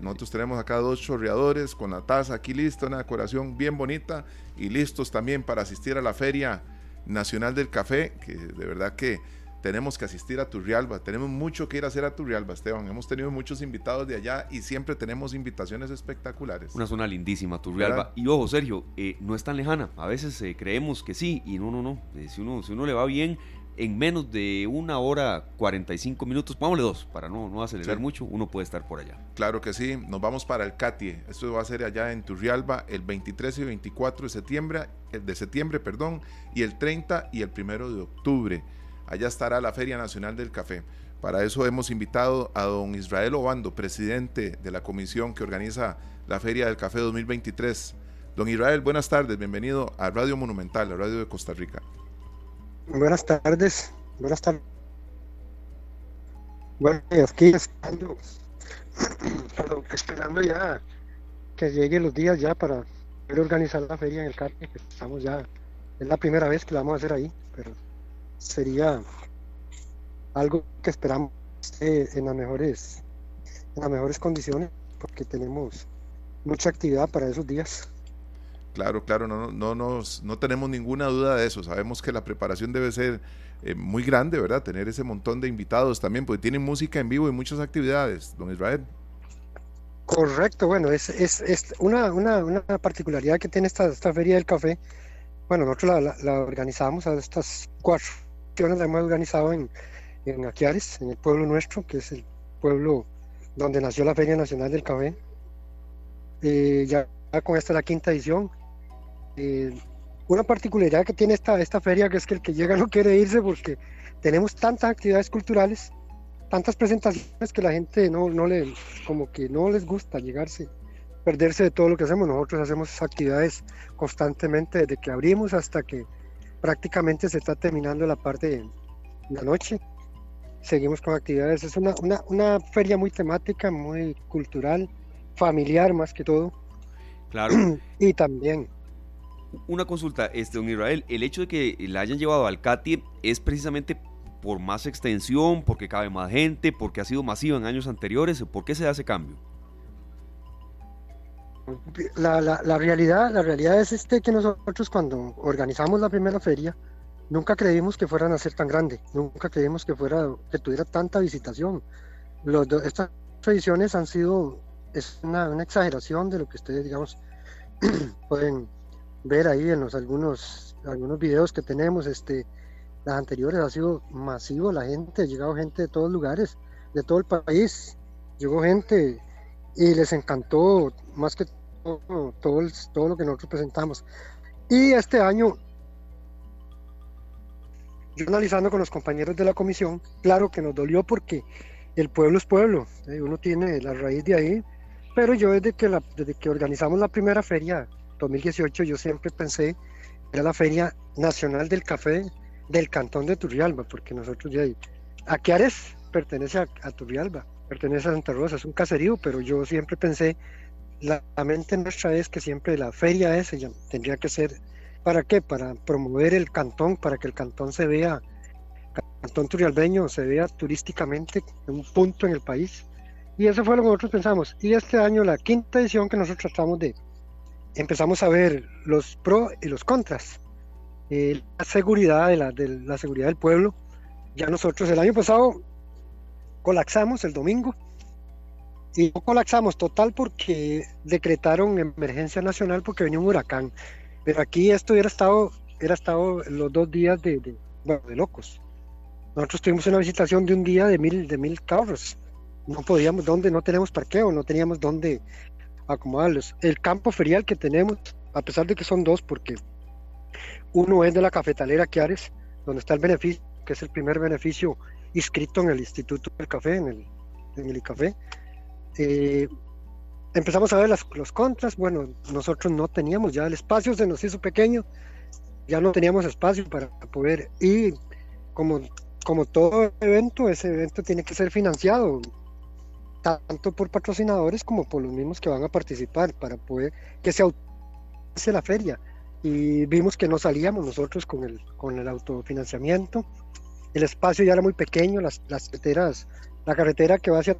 nosotros tenemos acá dos chorreadores con la taza aquí lista, una decoración bien bonita y listos también para asistir a la Feria Nacional del Café, que de verdad que tenemos que asistir a Turrialba. Tenemos mucho que ir a hacer a Turrialba, Esteban. Hemos tenido muchos invitados de allá y siempre tenemos invitaciones espectaculares. Una zona lindísima, Turrialba. Y ojo, Sergio, eh, no es tan lejana. A veces eh, creemos que sí y no, no, no. Eh, si, uno, si uno le va bien, en menos de una hora 45 minutos, pongámosle dos, para no, no acelerar mucho, uno puede estar por allá. Claro que sí, nos vamos para el CATIE. Esto va a ser allá en Turrialba el 23 y 24 de septiembre, de septiembre perdón, y el 30 y el 1 de octubre. Allá estará la Feria Nacional del Café. Para eso hemos invitado a don Israel Obando, presidente de la comisión que organiza la Feria del Café 2023. Don Israel, buenas tardes, bienvenido a Radio Monumental, la radio de Costa Rica. Buenas tardes, buenas tardes. Bueno, aquí esperando, esperando ya que lleguen los días ya para poder organizar la feria en el CARPE, estamos ya, es la primera vez que la vamos a hacer ahí, pero sería algo que esperamos en las mejores en las mejores condiciones porque tenemos mucha actividad para esos días. Claro, claro, no, no, nos, no tenemos ninguna duda de eso. Sabemos que la preparación debe ser eh, muy grande, ¿verdad? Tener ese montón de invitados también, porque tienen música en vivo y muchas actividades, don Israel. Correcto, bueno, es, es, es una, una, una, particularidad que tiene esta, esta feria del café. Bueno, nosotros la, la, organizamos a estas cuatro la hemos organizado en, en Aquiares, en el pueblo nuestro, que es el pueblo donde nació la Feria Nacional del Café. Eh, ya con esta la quinta edición. Eh, una particularidad que tiene esta, esta feria que es que el que llega no quiere irse porque tenemos tantas actividades culturales, tantas presentaciones que la gente no, no le, como que no les gusta llegarse, perderse de todo lo que hacemos. Nosotros hacemos actividades constantemente desde que abrimos hasta que prácticamente se está terminando la parte de la noche. Seguimos con actividades. Es una, una, una feria muy temática, muy cultural, familiar más que todo. Claro. y también. Una consulta, este, don Israel, el hecho de que la hayan llevado al CATI es precisamente por más extensión, porque cabe más gente, porque ha sido masiva en años anteriores, ¿por qué se hace cambio? La, la, realidad, la realidad es este que nosotros cuando organizamos la primera feria, nunca creímos que fueran a ser tan grande, nunca creímos que fuera, que tuviera tanta visitación. Los, estas ediciones han sido, es una, una, exageración de lo que ustedes, digamos, pueden ver ahí en los algunos, algunos videos que tenemos, este, las anteriores ha sido masivo la gente, ha llegado gente de todos lugares, de todo el país, llegó gente y les encantó más que todo, todo, todo lo que nosotros presentamos. Y este año, yo analizando con los compañeros de la comisión, claro que nos dolió porque el pueblo es pueblo, ¿eh? uno tiene la raíz de ahí, pero yo desde que, la, desde que organizamos la primera feria, 2018, yo siempre pensé era la Feria Nacional del Café del Cantón de Turrialba, porque nosotros ya... Aquiares pertenece a, a Turrialba, pertenece a Santa Rosa, es un caserío, pero yo siempre pensé, la, mente nuestra es que siempre la feria esa tendría que ser, ¿para qué? Para promover el cantón, para que el cantón se vea, cantón turrialbeño se vea turísticamente en un punto en el país. Y eso fue lo que nosotros pensamos. Y este año, la quinta edición que nosotros tratamos de, empezamos a ver los pros y los contras. eh, la seguridad de la, de la seguridad del pueblo. Ya nosotros el año pasado colapsamos el domingo y no colapsamos total porque decretaron emergencia nacional porque venía un huracán. Pero aquí esto hubiera estado, hubiera estado los dos días de, de, locos. Nosotros tuvimos una visitación de un día de mil, de mil carros. No podíamos, donde no tenemos parqueo, no teníamos dónde acomodarlos. El campo ferial que tenemos, a pesar de que son dos, porque uno es de la cafetalera Quiares, donde está el beneficio, que es el primer beneficio inscrito en el Instituto del Café, en el, en el ICAFé. Eh, empezamos a ver las, los contras. Bueno, nosotros no teníamos ya el espacio, se nos hizo pequeño, ya no teníamos espacio para poder. Y como, como todo evento, ese evento tiene que ser financiado tanto por patrocinadores como por los mismos que van a participar para poder que se autorice la feria. Y vimos que no salíamos nosotros con el, con el autofinanciamiento. El espacio ya era muy pequeño, las, las carreteras, la carretera que va hacia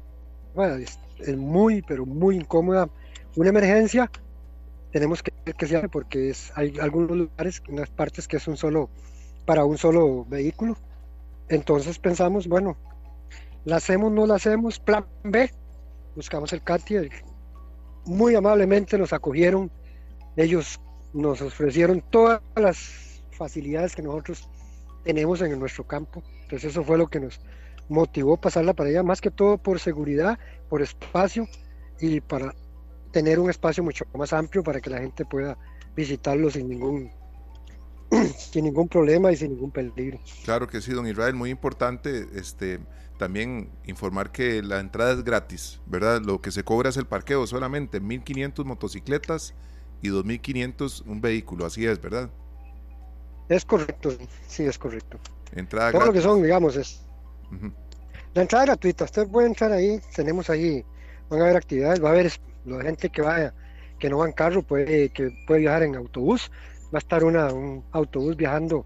es, muy, pero muy incómoda. Una emergencia, tenemos que que se porque es, hay algunos lugares, unas partes que es un solo, para un solo vehículo. Entonces pensamos, bueno, la hacemos, no la hacemos, plan B, buscamos el CATI, muy amablemente nos acogieron, ellos nos ofrecieron todas las facilidades que nosotros tenemos en nuestro campo, entonces eso fue lo que nos motivó pasarla para allá, más que todo por seguridad, por espacio y para tener un espacio mucho más amplio para que la gente pueda visitarlo sin ningún sin ningún problema y sin ningún peligro. Claro que sí, don Israel, muy importante este también informar que la entrada es gratis, ¿verdad? Lo que se cobra es el parqueo solamente, 1500 motocicletas y 2500 un vehículo, así es, ¿verdad? Es correcto, sí, es correcto. Entrada Todo gratis. lo que son, digamos, es uh -huh. la entrada gratuita, usted puede entrar ahí, tenemos ahí, van a haber actividades, va a haber la gente que vaya, que no va en carro, puede, que puede viajar en autobús, va a estar una, un autobús viajando,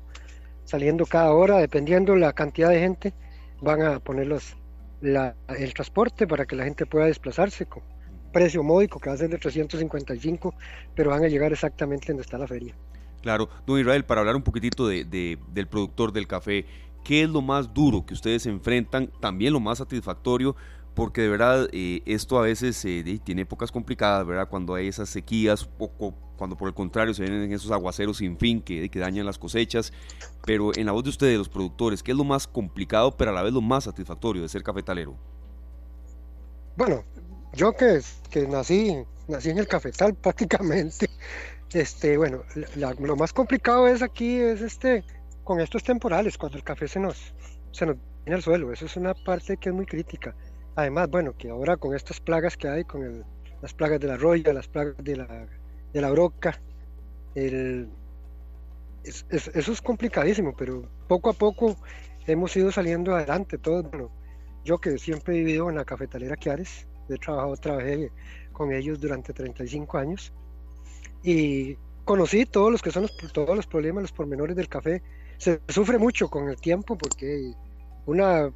saliendo cada hora, dependiendo la cantidad de gente, van a poner los, la, el transporte para que la gente pueda desplazarse con precio módico que va a ser de 355, pero van a llegar exactamente donde está la feria. Claro, don Israel, para hablar un poquitito de, de, del productor del café, ¿qué es lo más duro que ustedes enfrentan? También lo más satisfactorio, porque de verdad eh, esto a veces eh, tiene épocas complicadas, ¿verdad? Cuando hay esas sequías, poco, cuando por el contrario se vienen esos aguaceros sin fin que, dañan las cosechas. Pero en la voz de ustedes, los productores, ¿qué es lo más complicado, pero a la vez lo más satisfactorio de ser cafetalero? Bueno, yo que, que nací, nací en el cafetal prácticamente, este, bueno, lo más complicado es aquí, es este, con estos temporales, cuando el café se nos, se nos viene al suelo, eso es una parte que es muy crítica. Además, bueno, que ahora con estas plagas que hay, con el, las plagas de la roya, las plagas de la, de la broca, el, es, es, eso es complicadísimo, pero poco a poco hemos ido saliendo adelante. Todo, bueno, yo que siempre he vivido en la cafetalera Quiares, he trabajado, trabajé con ellos durante 35 años y conocí todos los que son los, todos los problemas, los pormenores del café. Se sufre mucho con el tiempo porque una,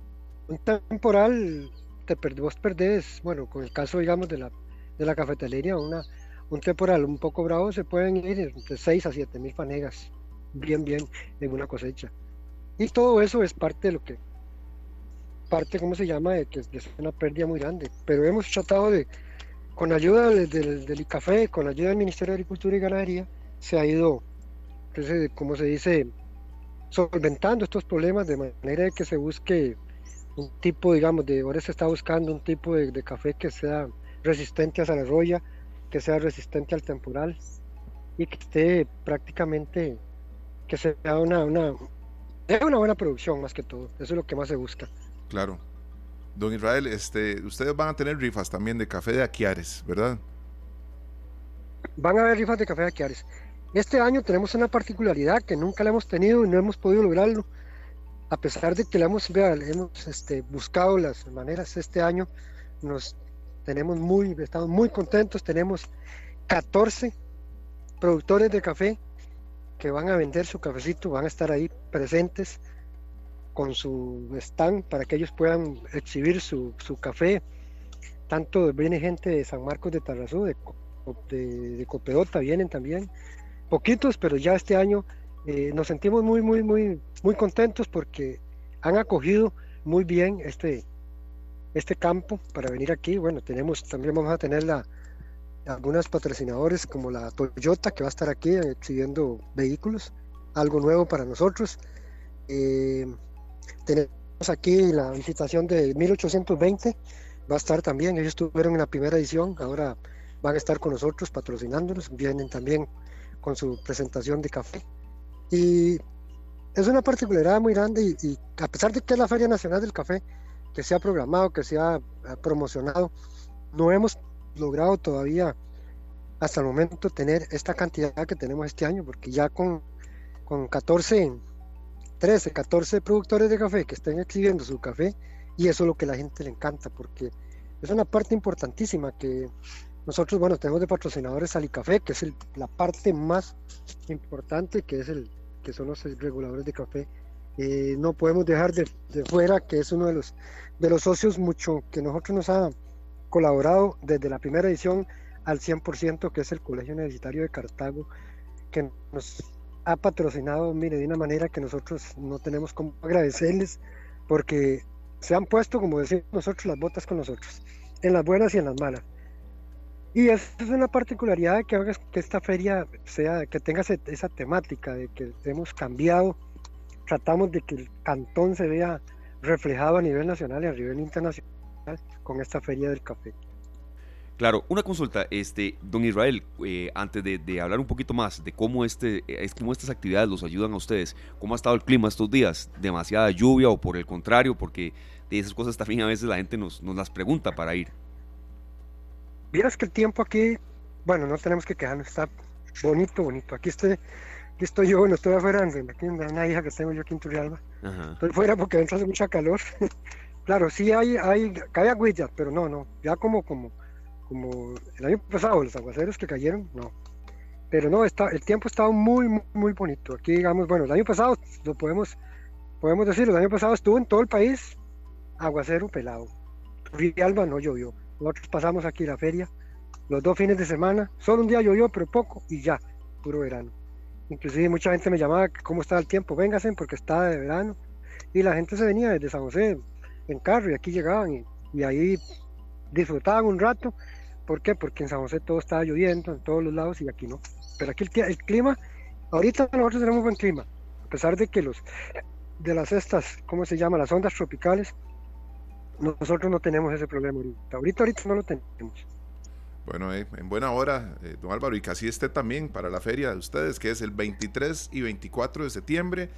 un temporal te perd, vos perdés, bueno, con el caso, digamos, de la, de la cafetalería, una, un temporal un poco bravo, se pueden ir entre 6 a 7 mil fanegas, bien, bien, en una cosecha. Y todo eso es parte de lo que, parte, ¿cómo se llama?, de que es una pérdida muy grande. Pero hemos tratado de, con ayuda del, del, del ICAFE, con ayuda del Ministerio de Agricultura y Ganadería, se ha ido, entonces, como se dice, solventando estos problemas de manera que se busque un tipo, digamos, de ahora se está buscando un tipo de, de café que sea resistente a la roya, que sea resistente al temporal y que esté prácticamente, que sea una, una, una buena producción más que todo. Eso es lo que más se busca. Claro. Don Israel, este, ustedes van a tener rifas también de café de Aquiares, ¿verdad? Van a haber rifas de café de Aquiares. Este año tenemos una particularidad que nunca la hemos tenido y no hemos podido lograrlo a pesar de que la hemos, hemos este, buscado las maneras este año, nos tenemos muy, estamos muy contentos, tenemos 14 productores de café que van a vender su cafecito, van a estar ahí presentes con su stand para que ellos puedan exhibir su, su café. Tanto viene gente de San Marcos de Tarrazú, de, de, de Copedota, vienen también, poquitos, pero ya este año Eh, nos sentimos muy, muy, muy, muy contentos porque han acogido muy bien este, este campo para venir aquí. Bueno, tenemos, también vamos a tener la, algunos patrocinadores como la Toyota que va a estar aquí exhibiendo vehículos, algo nuevo para nosotros. Eh, tenemos aquí la visitación de 1820, va a estar también, ellos estuvieron en la primera edición, ahora van a estar con nosotros patrocinándonos, vienen también con su presentación de café. Y es una particularidad muy grande y, a pesar de que es la Feria Nacional del Café, que se ha programado, que se ha promocionado, no hemos logrado todavía hasta el momento tener esta cantidad que tenemos este año, porque ya con, con 14, 13, 14 productores de café que estén exhibiendo su café, y eso es lo que a la gente le encanta, porque es una parte importantísima que nosotros, bueno, tenemos de patrocinadores Alicafé, que es la parte más importante, que es el que son los reguladores de café. Eh, no podemos dejar de, de, fuera que es uno de los, de los socios mucho que nosotros nos ha colaborado desde la primera edición al 100%, que es el Colegio Universitario de Cartago, que nos ha patrocinado, mire, de una manera que nosotros no tenemos como agradecerles, porque se han puesto, como decimos nosotros, las botas con nosotros, en las buenas y en las malas. Y esa es una particularidad que haga que esta feria sea, que tenga esa temática de que hemos cambiado, tratamos de que el cantón se vea reflejado a nivel nacional y a nivel internacional con esta feria del café. Claro, una consulta, este, don Israel, eh, antes de, hablar un poquito más de cómo, este, es, cómo estas actividades los ayudan a ustedes, ¿cómo ha estado el clima estos días? ¿Demasiada lluvia o por el contrario? Porque de esas cosas también a veces la gente nos, nos las pregunta para ir. Vieras que el tiempo aquí, bueno, no tenemos que quedarnos, está bonito, bonito. Aquí estoy, aquí estoy yo, bueno, estoy afuera, aquí una hija que tengo yo aquí en Turrialba. Estoy fuera porque dentro hace mucha calor. Claro, sí hay, hay, cae agüillas, pero no, no, ya como, como, como el año pasado, los aguaceros que cayeron, no. Pero no, está, el tiempo estaba muy, muy, muy bonito. Aquí, digamos, bueno, el año pasado, lo podemos, podemos decir, el año pasado estuvo en todo el país aguacero pelado. Alba no llovió. Nosotros pasamos aquí la feria, los dos fines de semana, solo un día llovió, pero poco, y ya, puro verano. Inclusive mucha gente me llamaba, ¿cómo está el tiempo? Vénganse, porque está de verano. Y la gente se venía desde San José, en carro y aquí llegaban y, ahí disfrutaban un rato. ¿Por qué? Porque en San José todo estaba lloviendo en todos los lados y aquí no. Pero aquí el, clima, ahorita nosotros tenemos buen clima, a pesar de que los de las estas, ¿cómo se llama? Las ondas tropicales, nosotros no tenemos ese problema ahorita. Ahorita, ahorita no lo tenemos. Bueno, eh, en buena hora, eh, don Álvaro, y que así esté también para la feria de ustedes, que es el 23 y 24 de septiembre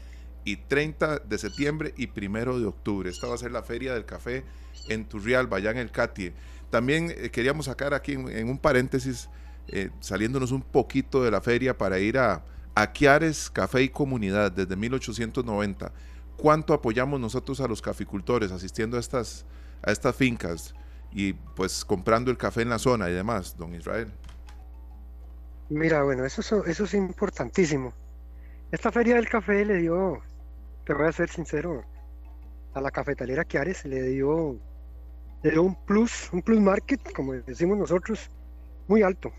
y 30 de septiembre y 1 de octubre. Esta va a ser la Feria del Café en Turrialba, allá en el Catie. También eh, queríamos sacar aquí en, un paréntesis, eh, saliéndonos un poquito de la feria para ir a, a Café y Comunidad desde 1890. ¿Cuánto apoyamos nosotros a los caficultores asistiendo a estas, a estas fincas y pues comprando el café en la zona y demás, don Israel? Mira, bueno, eso, eso es importantísimo. Esta feria del café le dio te voy a ser sincero, a la cafetalera Chiares le dio, le dio un plus, un plus market, como decimos nosotros, muy alto.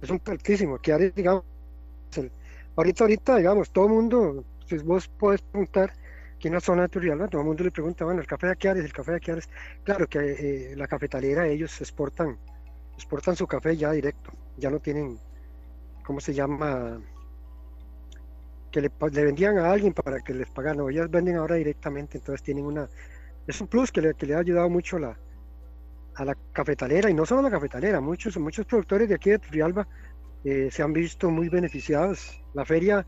Es un altísimo. Chiares, digamos, ahorita, ahorita, digamos, todo el mundo, si vos podés preguntar aquí en la zona de Turrialba, todo el mundo le pregunta, bueno, el café de Aquiares, el café de Aquiares. Claro que eh, la cafetalera, ellos exportan, exportan su café ya directo, ya no tienen, ¿cómo se llama? que le, vendían a alguien para que les pagaran, no, ellas venden ahora directamente, entonces tienen una, es un plus que le, que le ha ayudado mucho la, a la cafetalera, y no solo a la cafetalera, muchos, muchos productores de aquí de Turrialba eh, se han visto muy beneficiados. La feria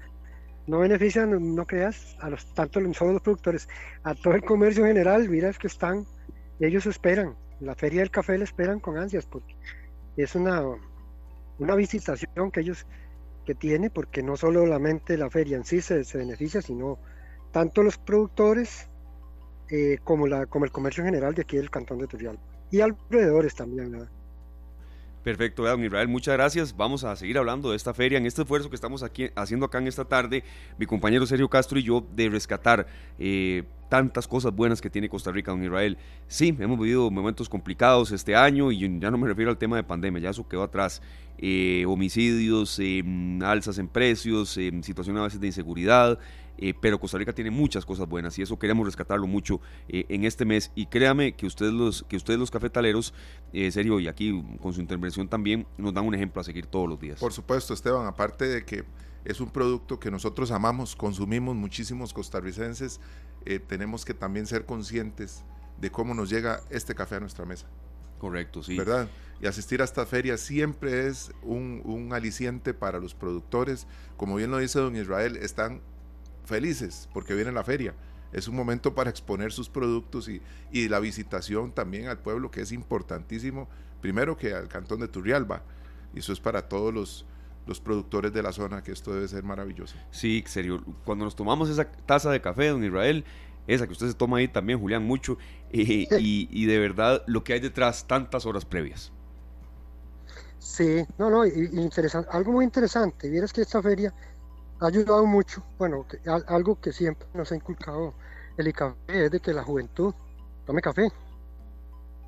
no beneficia, no, creas, a los tanto solo los productores, a todo el comercio en general, mira es que están, ellos esperan, la feria del café le esperan con ansias, porque es una, una visitación que ellos que tiene, porque no solo la mente la feria en sí se, beneficia, sino tanto los productores eh, como, la, como el comercio en general de aquí del cantón de Turrialba y alrededores también. Perfecto, don Israel, muchas gracias. Vamos a seguir hablando de esta feria, en este esfuerzo que estamos aquí haciendo acá en esta tarde, mi compañero Sergio Castro y yo, de rescatar eh, tantas cosas buenas que tiene Costa Rica, don Israel. Sí, hemos vivido momentos complicados este año y ya no me refiero al tema de pandemia, ya eso quedó atrás. Eh, homicidios, eh, alzas en precios, eh, situaciones a veces de inseguridad, pero Costa Rica tiene muchas cosas buenas y eso queremos rescatarlo mucho en este mes. Y créame que ustedes los, que ustedes los cafetaleros, serio, y aquí con su intervención también, nos dan un ejemplo a seguir todos los días. Por supuesto, Esteban, aparte de que es un producto que nosotros amamos, consumimos muchísimos costarricenses, tenemos que también ser conscientes de cómo nos llega este café a nuestra mesa. Correcto, sí. ¿Verdad? Y asistir a esta feria siempre es un, un, aliciente para los productores. Como bien lo dice don Israel, están felices porque viene la feria. Es un momento para exponer sus productos y, y la visitación también al pueblo, que es importantísimo. Primero que al cantón de Turrialba. Y eso es para todos los, los productores de la zona, que esto debe ser maravilloso. Sí, serio. Cuando nos tomamos esa taza de café, don Israel, esa que usted se toma ahí también, Julián, mucho, y, y, de verdad lo que hay detrás, tantas horas previas. Sí, no, no, interesante, algo muy interesante. Vieras que esta feria ha ayudado mucho, bueno, algo que siempre nos ha inculcado el café es de que la juventud tome café.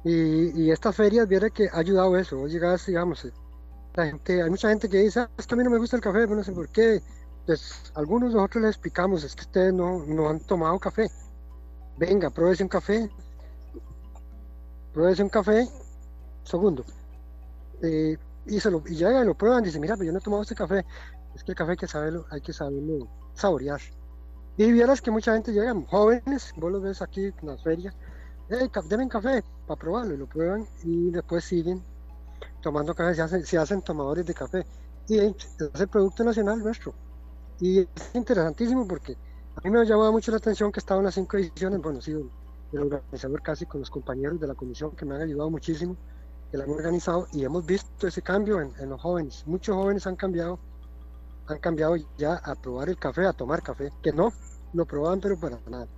Y, y estas ferias, viera que ha ayudado eso. Vos llegás, digamos, eh, la gente, hay mucha gente que dice, ah, es que a mí no me gusta el café, pero no sé por qué. Pues algunos nosotros les explicamos, es que ustedes no, no han tomado café. Venga, pruébese un café. Pruébese un café. Segundo. Eh, y, se lo prueban, dicen, mira, pero yo no he tomado este café. Es que el café hay que saberlo, hay que saberlo saborear. Y vieras que mucha gente llega, jóvenes, vos los ves aquí en la feria, hey, café para probarlo, y lo prueban y después siguen tomando café, se hacen, se hacen tomadores de café. Y es el producto nacional nuestro. Y es interesantísimo porque a mí me ha llamado mucho la atención que estaba en las cinco ediciones, bueno, sido el organizador casi con los compañeros de la comisión que me han ayudado muchísimo que la hemos organizado y hemos visto ese cambio en, los jóvenes. Muchos jóvenes han cambiado, han cambiado ya a probar el café, a tomar café, que no lo probaban pero para nada.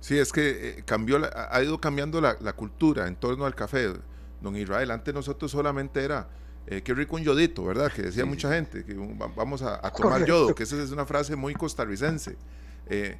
Sí, es que eh, cambió, ha ido cambiando la, cultura en torno al café, don Israel. Antes nosotros solamente era, eh, qué rico un yodito, ¿verdad? Que decía mucha gente, que vamos a, tomar yodo, que esa es una frase muy costarricense. Eh,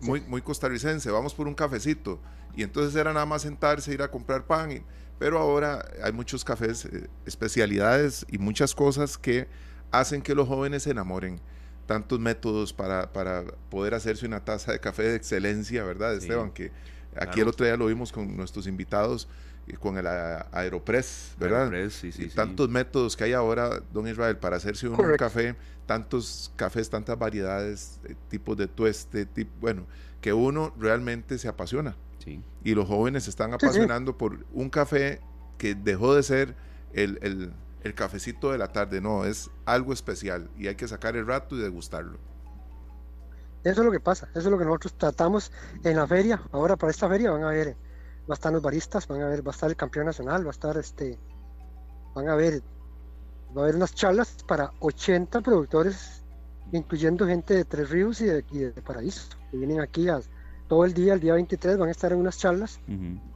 muy, muy costarricense, vamos por un cafecito. Y entonces era nada más sentarse, ir a comprar pan. Y, pero ahora hay muchos cafés, eh, especialidades y muchas cosas que hacen que los jóvenes se enamoren. Tantos métodos para, para poder hacerse una taza de café de excelencia, ¿verdad, Esteban? Que aquí el otro día lo vimos con nuestros invitados, eh, con el Aeropress, ¿verdad? Aeropress, sí, sí, tantos métodos que hay ahora, don Israel, para hacerse un, café, tantos cafés, tantas variedades, eh, tipos de tueste, bueno, que uno realmente se apasiona. Y los jóvenes se están apasionando por un café que dejó de ser el, cafecito de la tarde, no, es algo especial y hay que sacar el rato y degustarlo. Eso es lo que pasa, eso es lo que nosotros tratamos en la feria. Ahora para esta feria van a ver, va a estar los baristas, van a ver, va a estar el campeón nacional, va a estar este, van a ver, va a haber unas charlas para 80 productores, incluyendo gente de Tres Ríos y de, y de Paraíso, que vienen aquí a, todo el día, el día 23, van a estar en unas charlas,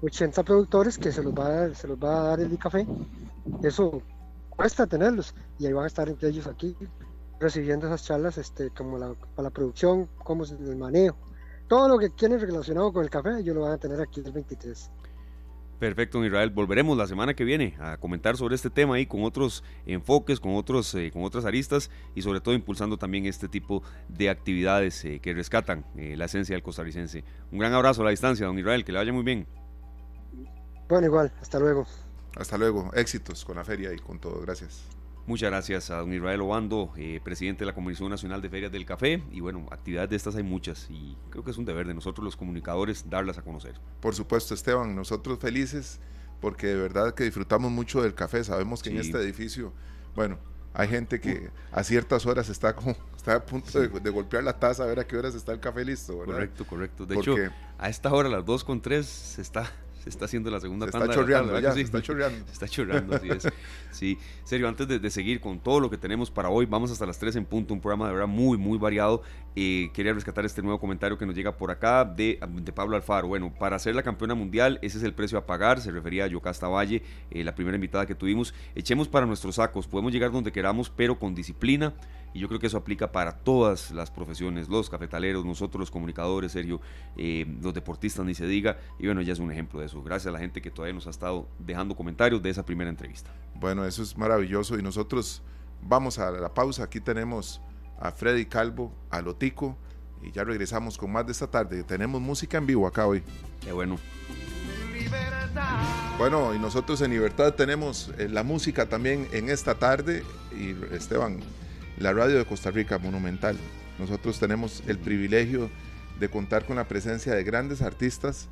80 productores que se los, va a dar, se los va a dar el café. Eso cuesta tenerlos y ahí van a estar entre ellos aquí recibiendo esas charlas este, como la, para la producción, cómo es el manejo. Todo lo que tiene relacionado con el café, ellos lo van a tener aquí el 23. Perfecto, Israel. Volveremos la semana que viene a comentar sobre este tema y con otros enfoques, con, otros, eh, con otras aristas y sobre todo impulsando también este tipo de actividades eh, que rescatan eh, la esencia del costarricense. Un gran abrazo a la distancia, don Israel, que le vaya muy bien. Bueno, igual, hasta luego. Hasta luego, éxitos con la feria y con todo, gracias. Muchas gracias a don Israel Obando, eh, presidente de la Comisión Nacional de Ferias del Café. Y bueno, actividades de estas hay muchas y creo que es un deber de nosotros los comunicadores darlas a conocer. Por supuesto, Esteban, nosotros felices porque de verdad que disfrutamos mucho del café. Sabemos que en este edificio, bueno, hay gente que a ciertas horas está como está a punto de, golpear la taza a ver a qué horas está el café listo, ¿verdad? Correcto, correcto. De hecho, a esta hora, a las 2 con 3, se está se está haciendo la segunda se Está chorreando, ya, se está chorreando. Se está chorreando, así es. Sí, serio, antes de, seguir con todo lo que tenemos para hoy, vamos hasta las 3 en punto, un programa de verdad muy, muy variado quería rescatar este nuevo comentario que nos llega por acá de, de, Pablo Alfaro. Bueno, para ser la campeona mundial, ese es el precio a pagar. Se refería a Yocasta Valle, eh, la primera invitada que tuvimos. Echemos para nuestros sacos, podemos llegar donde queramos, pero con disciplina. Y yo creo que eso aplica para todas las profesiones, los cafetaleros, nosotros los comunicadores, Sergio, eh, los deportistas, ni se diga. Y bueno, ya es un ejemplo de eso. Gracias a la gente que todavía nos ha estado dejando comentarios de esa primera entrevista. Bueno, eso es maravilloso. Y nosotros vamos a la pausa. Aquí tenemos a Freddy Calvo, a Lotico. Y ya regresamos con más de esta tarde. Tenemos música en vivo acá hoy. Qué bueno. Bueno, y nosotros en Libertad tenemos eh, la música también en esta tarde. Y Esteban, la radio de Costa Rica, Monumental. Nosotros tenemos el privilegio de contar con la presencia de grandes artistas,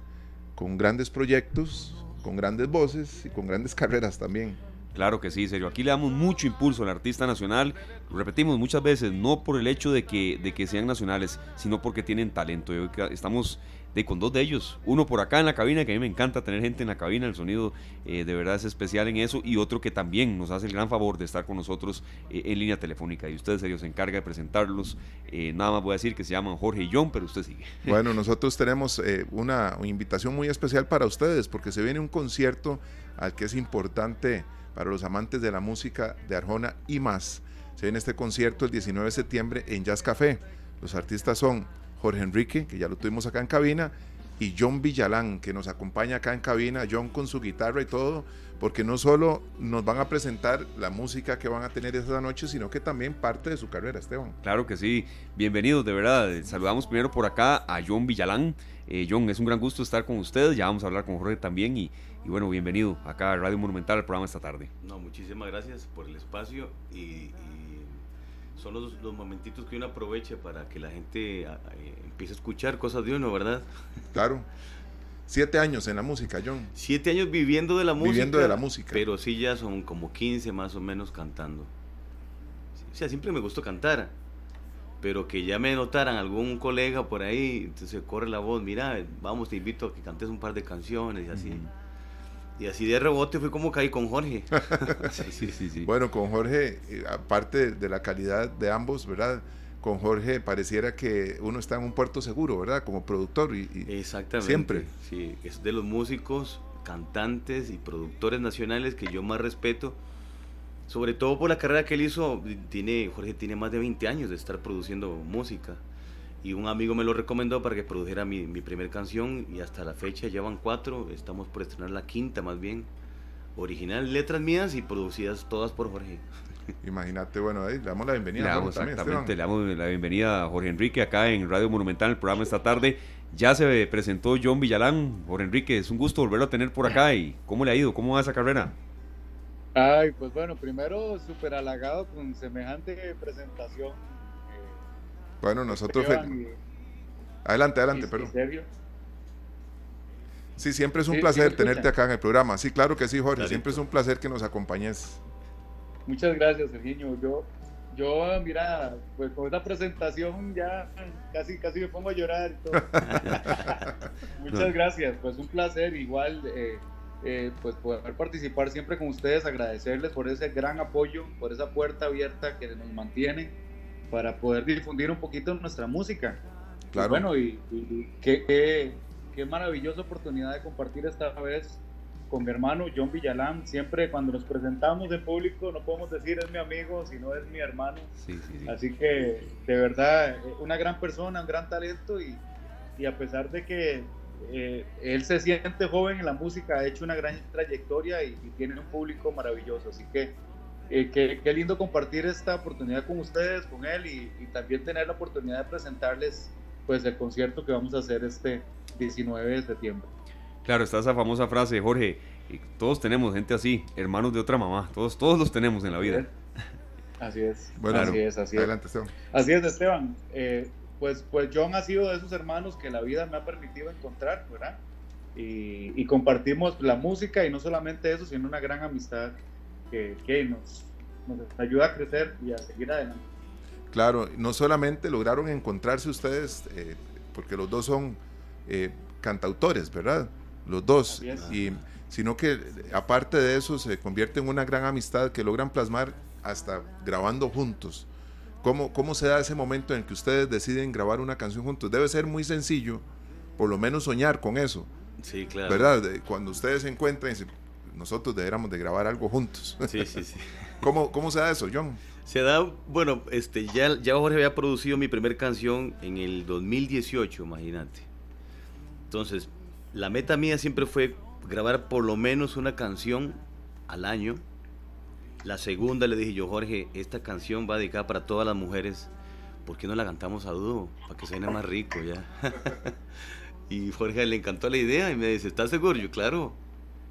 con grandes proyectos, con grandes voces y con grandes carreras también. Claro que sí, serio. Aquí le damos mucho impulso al artista nacional. Lo repetimos muchas veces, no por el hecho de que, de que sean nacionales, sino porque tienen talento. Estamos de, con dos de ellos. Uno por acá en la cabina, que a mí me encanta tener gente en la cabina, el sonido eh, de verdad es especial en eso. Y otro que también nos hace el gran favor de estar con nosotros eh, en línea telefónica. Y usted, serio, se encarga de presentarlos. Eh, nada más voy a decir que se llaman Jorge y John, pero usted sigue. Bueno, nosotros tenemos una invitación muy especial para ustedes, porque se viene un concierto al que es importante para los amantes de la música de Arjona y más. Se viene este concierto el 19 de septiembre en Jazz Café. Los artistas son Jorge Enrique, que ya lo tuvimos acá en cabina, y John Villalán, que nos acompaña acá en cabina, John con su guitarra y todo, porque no solo nos van a presentar la música que van a tener esa noche, sino que también parte de su carrera, Esteban. Claro que sí, bienvenidos de verdad. Saludamos primero por acá a John Villalán. Eh, John, es un gran gusto estar con ustedes, ya vamos a hablar con Jorge también y, y bueno, bienvenido acá a Radio Monumental al programa esta tarde. No, muchísimas gracias por el espacio y, son los, los, momentitos que uno aprovecha para que la gente eh, empiece a escuchar cosas de uno, ¿verdad? Claro. Siete años en la música, John. Siete años viviendo de la música. Viviendo de la música. Pero sí ya son como 15 más o menos cantando. O sea, siempre me gustó cantar. Pero que ya me notaran algún colega por ahí, entonces corre la voz, mira, vamos, te invito a que cantes un par de canciones y así. Y así de rebote fue como caí con Jorge. sí, sí, sí, Bueno, con Jorge, eh, aparte de la calidad de ambos, ¿verdad? Con Jorge pareciera que uno está en un puerto seguro, ¿verdad? Como productor y, Exactamente. siempre. Sí, es de los músicos, cantantes y productores nacionales que yo más respeto. Sobre todo por la carrera que él hizo, tiene, Jorge tiene más de 20 años de estar produciendo música y un amigo me lo recomendó para que produjera mi, mi primer canción y hasta la fecha llevan cuatro, estamos por estrenar la quinta más bien, original, letras mías y producidas todas por Jorge. Imagínate, bueno, ahí le damos la bienvenida. Le damos, exactamente, le damos la bienvenida a Jorge Enrique acá en Radio Monumental, el programa esta tarde. Ya se presentó John Villalán. Jorge Enrique, es un gusto volverlo a tener por acá. ¿Y cómo le ha ido? ¿Cómo va esa carrera? Ay, pues bueno, primero súper halagado con semejante presentación bueno, nosotros... Adelante, adelante, perdón. Sí, siempre es un placer tenerte acá en el programa. Sí, claro que sí, Jorge. Siempre es un placer que nos acompañes. Muchas gracias, Serginho. Yo, yo, mira, pues con esta presentación ya casi, casi me pongo a llorar. Muchas gracias. Pues un placer. Igual, eh, eh, pues poder participar siempre con ustedes, agradecerles por ese gran apoyo, por esa puerta abierta que nos mantienen para poder difundir un poquito nuestra música. Claro. bueno, y, qué, qué, maravillosa oportunidad de compartir esta vez con mi hermano John Villalán. Siempre cuando nos presentamos en público no podemos decir es mi amigo, sino es mi hermano. Sí, sí, Así que de verdad, una gran persona, un gran talento y, y a pesar de que eh, él se siente joven en la música, ha hecho una gran trayectoria y, y tiene un público maravilloso. Así que eh, qué, lindo compartir esta oportunidad con ustedes, con él y, también tener la oportunidad de presentarles pues el concierto que vamos a hacer este 19 de septiembre. Claro, está esa famosa frase, Jorge, todos tenemos gente así, hermanos de otra mamá, todos, todos los tenemos en la vida. Así es, bueno, así es, así Adelante, Esteban. Así es, Esteban. Eh, pues, pues John ha sido de esos hermanos que la vida me ha permitido encontrar, ¿verdad? Y, y compartimos la música y no solamente eso, sino una gran amistad que, nos, ayuda a crecer y a seguir adelante. Claro, no solamente lograron encontrarse ustedes, eh, porque los dos son eh, cantautores, ¿verdad? Los dos, y, sino que aparte de eso se convierte en una gran amistad que logran plasmar hasta grabando juntos. ¿Cómo, ¿Cómo se da ese momento en que ustedes deciden grabar una canción juntos? Debe ser muy sencillo, por lo menos soñar con eso. Sí, claro. ¿Verdad? cuando ustedes se encuentran y dicen, nosotros deberíamos de grabar algo juntos. Sí, sí, sí. ¿Cómo, ¿Cómo se da eso, John? Se da, bueno, este, ya, ya Jorge había producido mi primera canción en el 2018, imagínate. Entonces, la meta mía siempre fue grabar por lo menos una canción al año. La segunda le dije yo, Jorge, esta canción va dedicada para todas las mujeres. ¿Por qué no la cantamos a dúo? Para que suene más rico ya. y Jorge le encantó la idea y me dice, ¿estás seguro? Yo, claro.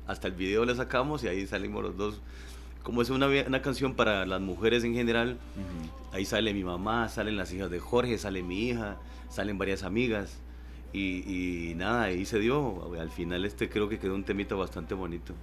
Hasta el video le sacamos y ahí salimos los dos. Como es una, una canción para las mujeres en general, ahí sale mi mamá, salen las hijas de Jorge, sale mi hija, salen varias amigas. Y, nada, ahí se dio. Al final este creo que quedó un temito bastante bonito.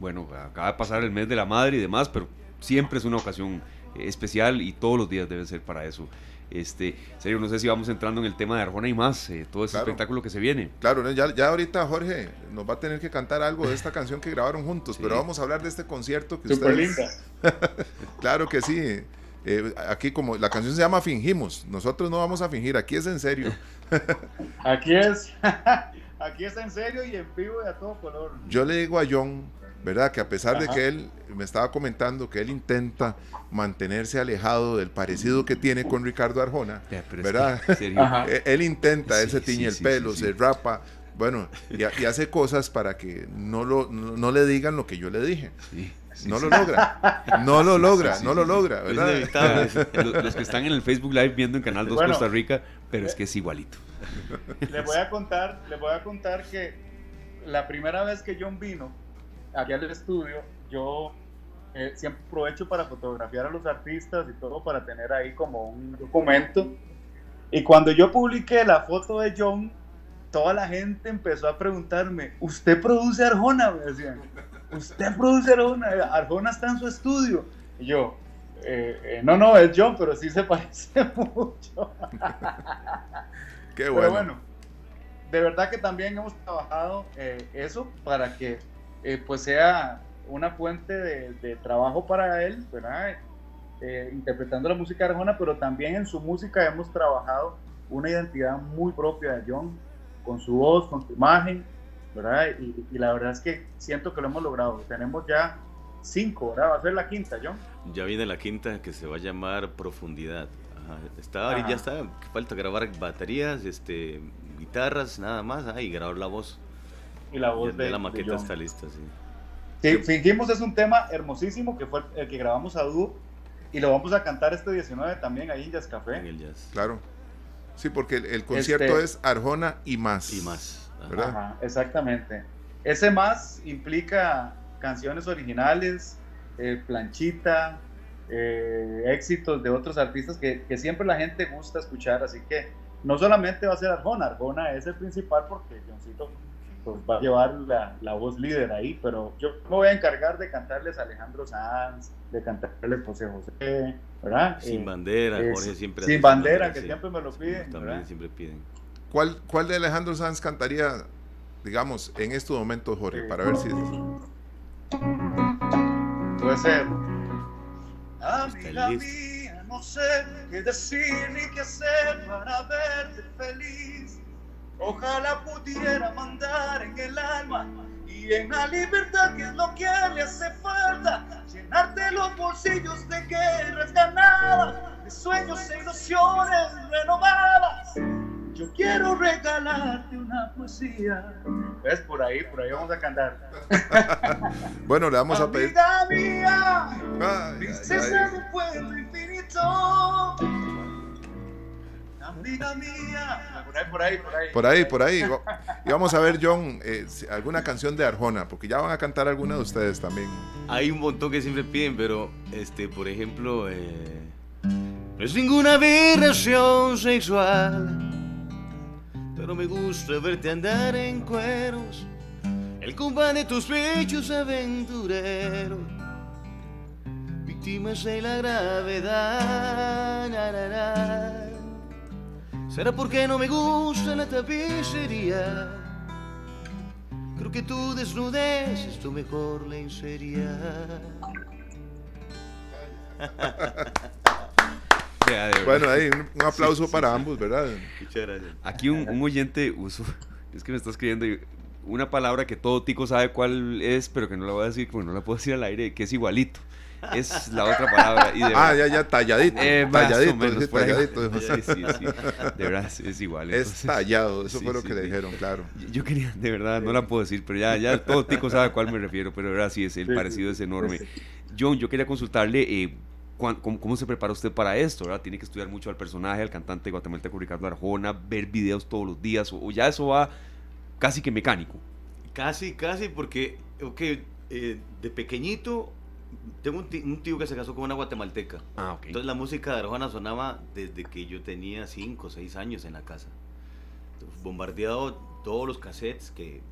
Bueno, acaba de pasar el mes de la madre y demás, pero siempre es una ocasión especial y todos los días deben ser para eso. Este, serio, no sé si vamos entrando en el tema de Arjona y más, eh, todo ese espectáculo que se viene. Claro, ya, ya ahorita Jorge nos va a tener que cantar algo de esta canción que grabaron juntos, pero vamos a hablar de este concierto que Super linda. claro que sí. Eh, aquí como la canción se llama Fingimos, nosotros no vamos a fingir, aquí es en serio. aquí es, aquí es en serio y en vivo y a todo color. Yo le digo a John, ¿verdad? Que a pesar de que él me estaba comentando que él intenta mantenerse alejado del parecido que tiene con Ricardo Arjona, ¿verdad? Él intenta, él se tiñe el pelo, se rapa, bueno, y, hace cosas para que no, lo, no, le digan lo que yo le dije. no lo logra. No lo logra, no lo logra, ¿verdad? Los, que están en el Facebook Live viendo en Canal 2 Costa Rica, pero es que es igualito. Les voy a contar, les voy a contar que la primera vez que John vino aquí al estudio, yo eh, siempre aprovecho para fotografiar a los artistas y todo para tener ahí como un documento. Y cuando yo publiqué la foto de John, toda la gente empezó a preguntarme, ¿usted produce Arjona? Me decían. ¿usted produce Arjona? Arjona está en su estudio. Y yo, eh, eh, no, no, es John, pero sí se parece mucho. Qué bueno. Pero bueno, de verdad que también hemos trabajado eh, eso para que pues sea una fuente de, trabajo para él, ¿verdad? interpretando la música arjona, pero también en su música hemos trabajado una identidad muy propia de John, con su voz, con su imagen, ¿verdad? Y, la verdad es que siento que lo hemos logrado. Tenemos ya cinco, ¿verdad? Va a ser la quinta, John. Ya viene la quinta que se va a llamar Profundidad. Está, ya está, falta grabar baterías, este, guitarras, nada más, y grabar la voz. Y la voz de, la maqueta está lista, sí. Sí, Fingimos es un tema hermosísimo que fue el que grabamos a dúo y lo vamos a cantar este 19 también ahí en Jazz Café. En el jazz. Claro. Sí, porque el, concierto este es Arjona y más. Y más exactamente. Ese más implica canciones originales, eh, planchita, eh, éxitos de otros artistas que, siempre la gente gusta escuchar, así que no solamente va a ser Arjona, Arjona es el principal porque Johncito pues, va a llevar la, voz líder ahí, pero yo me voy a encargar de cantarles a Alejandro Sanz, de cantarles José José, ¿verdad? Sin eh, bandera, Jorge siempre. Sin bandera, que siempre me lo piden. También siempre piden. ¿Cuál, ¿Cuál de Alejandro Sanz cantaría, digamos, en estos momentos, Jorge, para ver si es Puede ser. Amiga mía, no sé qué decir ni qué hacer para verte feliz. Ojalá pudiera mandar en el alma y en la libertad que es lo que le hace falta. Llenarte los bolsillos de guerras ganadas, de sueños e ilusiones renovadas yo quiero regalarte una poesía. ¿Ves? Por ahí, por ahí vamos a cantar. bueno, le vamos a pedir. Amiga mía, princesa de pueblo infinito. Amiga mía. Por ahí, por ahí, por ahí. Por ahí, por ahí. Y vamos a ver, John, eh, alguna canción de Arjona, porque ya van a cantar alguna de ustedes también. Hay un montón que siempre piden, pero, este, por ejemplo, eh, no es ninguna aberración sexual pero me gusta verte andar en cueros, el compa de tus pechos aventureros, víctimas de la gravedad. ¿Será porque no me gusta la tapicería? Creo que tu desnudez es tu mejor lencería. bueno, ahí un, aplauso para ambos, ¿verdad? Muchas gracias. Aquí un, un oyente usó, es que me está escribiendo una palabra que todo tico sabe cuál es, pero que no la voy a decir porque no la puedo decir al aire, que es igualito. Es la otra palabra. ah, ya, ya, talladito. Eh, talladito, menos, talladito. Sí, sí, sí. De verdad, es igual. es tallado, eso fue lo que le dijeron, claro. Yo quería, de verdad, no la puedo decir, pero ya, ya todo tico sabe a cuál me refiero, pero de verdad sí, es, el parecido es enorme. John, yo quería consultarle, eh, ¿cómo, se prepara usted para esto? ¿verdad? Tiene que estudiar mucho al personaje, al cantante guatemalteco Ricardo Arjona, ver videos todos los días, o, ya eso va casi que mecánico. Casi, casi, porque, ok, eh, de pequeñito tengo un tío, que se casó con una guatemalteca. Ah, okay. Entonces la música de Arjona sonaba desde que yo tenía 5 o 6 años en la casa. Bombardeado todos los cassettes que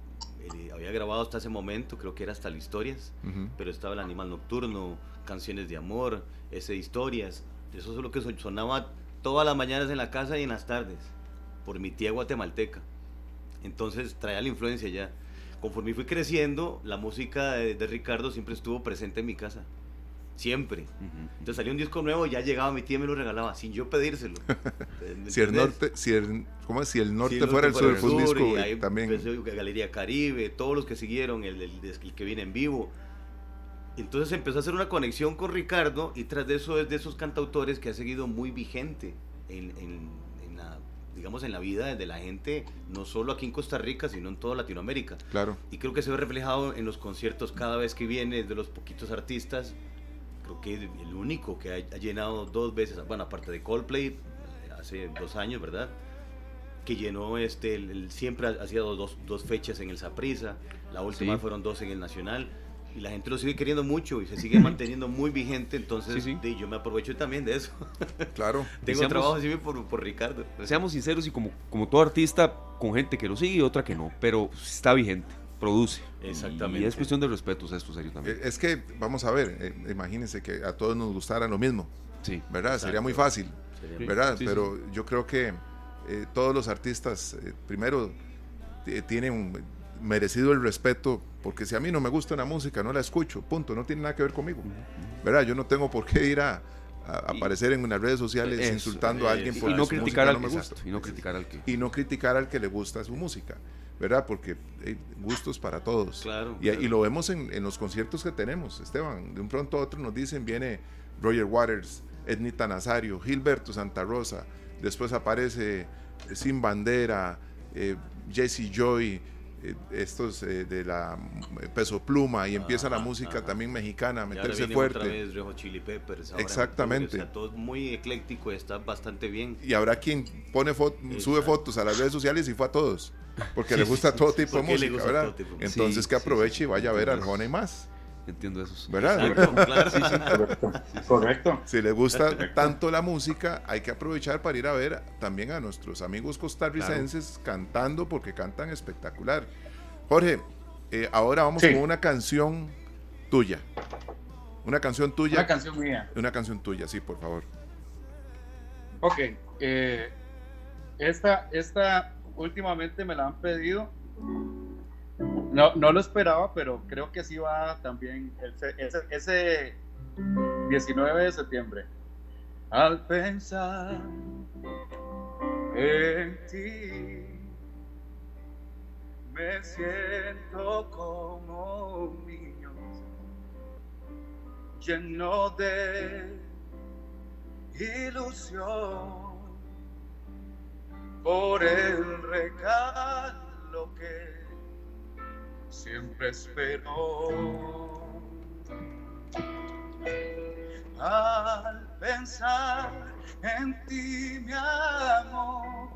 eh, había grabado hasta ese momento, creo que era hasta las historias, pero estaba el animal nocturno, canciones de amor, ese historias. Eso es lo que sonaba todas las mañanas en la casa y en las tardes, por mi tía guatemalteca. Entonces traía la influencia ya conforme fui creciendo, la música de, Ricardo siempre estuvo presente en mi casa. Siempre. Entonces salió un disco nuevo, ya llegaba mi tía y me lo regalaba, sin yo pedírselo. si el norte, si el, ¿cómo es? Si el norte, fuera el sur, fue un disco ahí también. Galería Caribe, todos los que siguieron, el, el, que viene en vivo. Entonces empezó a hacer una conexión con Ricardo y tras de eso es de esos cantautores que ha seguido muy vigente en, en digamos, en la vida de la gente, no solo aquí en Costa Rica, sino en toda Latinoamérica. Claro. Y creo que se ve reflejado en los conciertos cada vez que viene de los poquitos artistas. Creo que el único que ha, llenado dos veces, bueno, aparte de Coldplay, hace dos años, ¿verdad? Que llenó este, el, siempre ha, sido dos, dos, fechas en el Saprisa, la última fueron dos en el Nacional y la gente lo sigue queriendo mucho y se sigue manteniendo muy vigente, entonces yo me aprovecho también de eso. Claro. Tengo trabajo así por, por, Ricardo. Seamos sinceros y como, como todo artista, con gente que lo sigue y otra que no, pero está vigente, produce. Exactamente. Y es cuestión de respeto, esto serio también. Es que, vamos a ver, eh, imagínense que a todos nos gustara lo mismo. Sí. ¿Verdad? Sería muy fácil. ¿Verdad? pero yo creo que eh, todos los artistas, eh, primero, tienen merecido el respeto, porque si a mí no me gusta una música, no la escucho, punto, no tiene nada que ver conmigo. ¿Verdad? Yo no tengo por qué ir a, aparecer en unas redes sociales insultando a alguien por y no criticar al no me gusta. Y no criticar al que. Y no criticar al que le gusta su música. ¿verdad? Porque hay gustos para todos. Claro, y, y lo vemos en, en, los conciertos que tenemos, Esteban. De un pronto a otro nos dicen, viene Roger Waters, Ednita Nazario, Gilberto Santa Rosa, después aparece Sin Bandera, eh, Jesse Joy, estos eh, de la eh, peso pluma y empieza la música también mexicana a meterse fuerte. Otra vez Chili Peppers. Exactamente. todo muy ecléctico, está bastante bien. Y habrá quien pone sube fotos a las redes sociales y fue a todos, porque le gusta todo tipo de música, ¿verdad? Entonces que aproveche y vaya a ver Arjona y más. Entiendo eso. ¿Verdad? Correcto. Correcto. Si le gusta tanto la música, hay que aprovechar para ir a ver también a nuestros amigos costarricenses cantando porque cantan espectacular. Jorge, eh, ahora vamos con una canción tuya. Una canción tuya. Una canción mía. Una canción tuya, sí, por favor. Ok. Eh, esta, esta últimamente me la han pedido no, no lo esperaba, pero creo que sí va también ese, ese 19 de septiembre. Al pensar en ti, me siento como un niño lleno de ilusión por el regalo que siempre espero. Al pensar en ti, mi amor,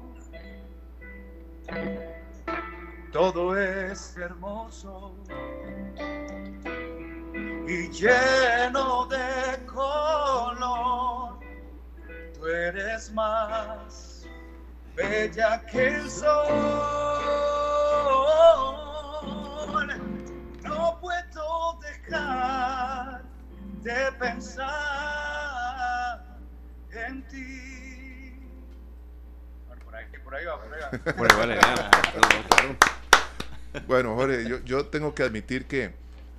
todo es hermoso y lleno de color. Tú eres más bella que el sol. Dejar de pensar en ti. por ahí, por ahí va, por ahí va. Bueno, vale, bueno, Jorge, yo, yo tengo que admitir que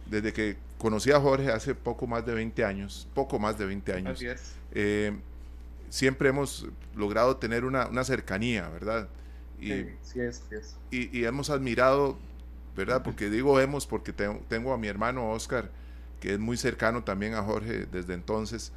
desde que conocí a Jorge hace poco más de 20 años, poco más de 20 años, eh, siempre hemos logrado tener una, una cercanía, ¿verdad? Y, sí, es, es. Y, y, hemos admirado, ¿verdad? Porque digo hemos porque tengo, tengo, a mi hermano Oscar, que es muy cercano también a Jorge desde entonces,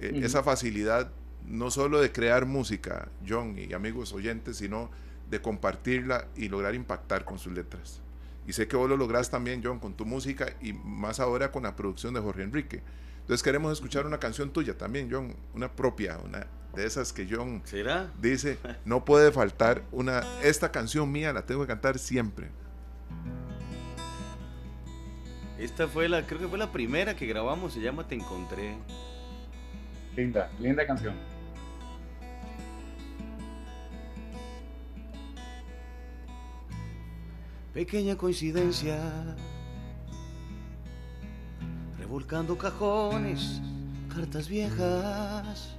eh, esa facilidad no solo de crear música, John y amigos oyentes, sino de compartirla y lograr impactar con sus letras. Y sé que vos lo lográs también, John, con tu música y más ahora con la producción de Jorge Enrique. Entonces queremos escuchar una canción tuya también, John, una propia, una de esas que John ¿Será? dice, no puede faltar una, esta canción mía la tengo que cantar siempre. Esta fue la, creo que fue la primera que grabamos, se llama Te Encontré. Linda, linda canción. Pequeña coincidencia, revolcando cajones, cartas viejas.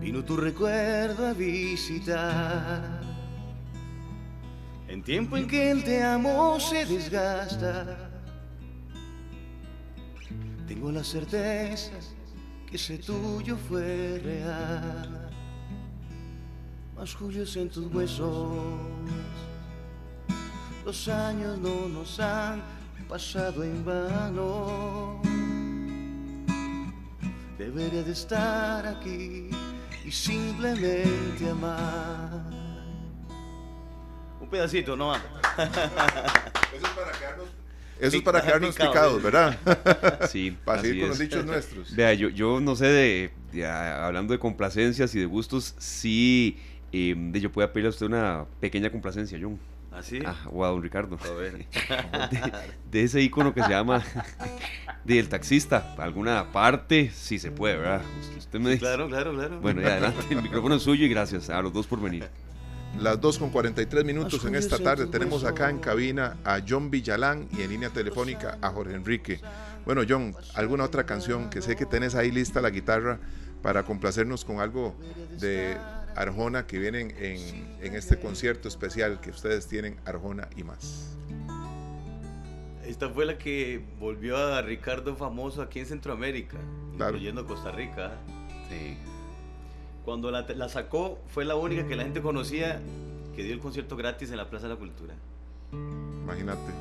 Vino tu recuerdo a visitar. En tiempo en que el te amo se desgasta. Tengo la certeza que ese tuyo fue real. Más joyos en tus huesos los años no nos han pasado en vano. Debería de estar aquí y simplemente amar. Pedacito, no Eso es para quedarnos, Eso es para quedarnos picados, ¿verdad? Sí. para seguir con los dichos nuestros. Vea, yo, yo no sé de, hablando de complacencias y de gustos, sí, eh, de, yo puedo pedirle a usted una pequeña complacencia, John. ¿Así? ¿Ah, ah, o a don Ricardo. A ver. De, ese icono que se llama del taxista. Alguna parte, si se puede, ¿verdad? Usted me dice. Claro, claro, claro. Bueno, y adelante. El micrófono es suyo y gracias a los dos por venir. Las 2 con 43 minutos en esta tarde tenemos acá en cabina a John Villalán y en línea telefónica a Jorge Enrique. Bueno, John, ¿alguna otra canción que sé que tenés ahí lista la guitarra para complacernos con algo de Arjona que vienen en, este concierto especial que ustedes tienen, Arjona y más. Esta fue la que volvió a Ricardo famoso aquí en Centroamérica, incluyendo a Costa Rica. Sí. Cuando la, la, sacó, fue la única que la gente conocía que dio el concierto gratis en la Plaza de la Cultura. Imagínate.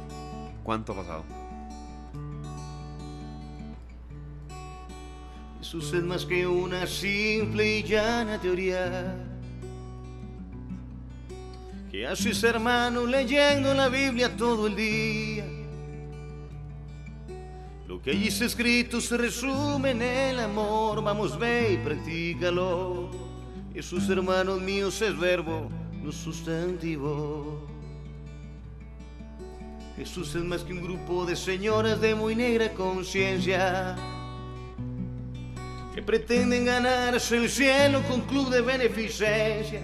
¿Cuánto ha pasado? Jesús es más que una simple y llana teoría que hace ser hermano leyendo la Biblia todo el día. Lo que allí está escrito se resume en el amor, vamos ve y practícalo. Jesús, hermanos míos, es verbo, no sustantivo. Jesús es más que un grupo de señoras de muy negra conciencia que pretenden ganarse el cielo con club de beneficencia.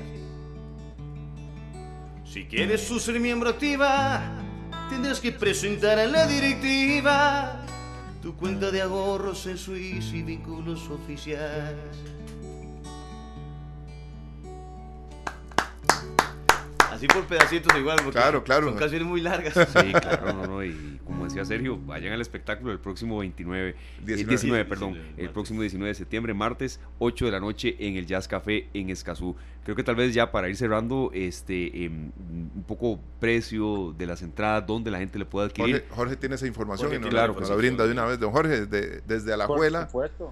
Si quieres ser miembro activa, tendrás que presentar a la directiva tu cuenta de ahorros en Suiza y vínculos oficiales. Así por pedacitos igual, porque claro, claro. son canciones muy largas. Sí, claro, no, no, y como decía Sergio, vayan al espectáculo el próximo 29, 19, eh, perdón, el próximo 19 de septiembre, martes, 8 de la noche en el Jazz Café en Escazú. Creo que tal vez ya para ir cerrando, este, em, un poco precio de las entradas, donde la gente le pueda adquirir. Jorge, tiene esa información y nos, claro, la brinda de una vez. Don Jorge, desde, desde Alajuela,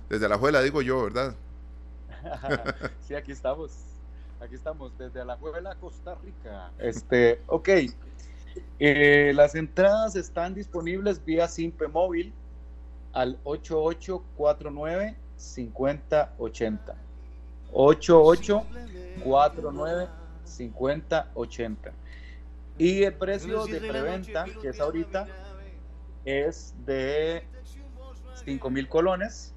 desde Alajuela digo yo, ¿verdad? sí, aquí estamos. Aquí estamos desde Alajuela, Costa Rica. Este, ok. Eh, las entradas están disponibles vía Simpe Móvil al 8849-5080. 8849-5080. Y el precio de preventa, que es ahorita, es de 5 mil colones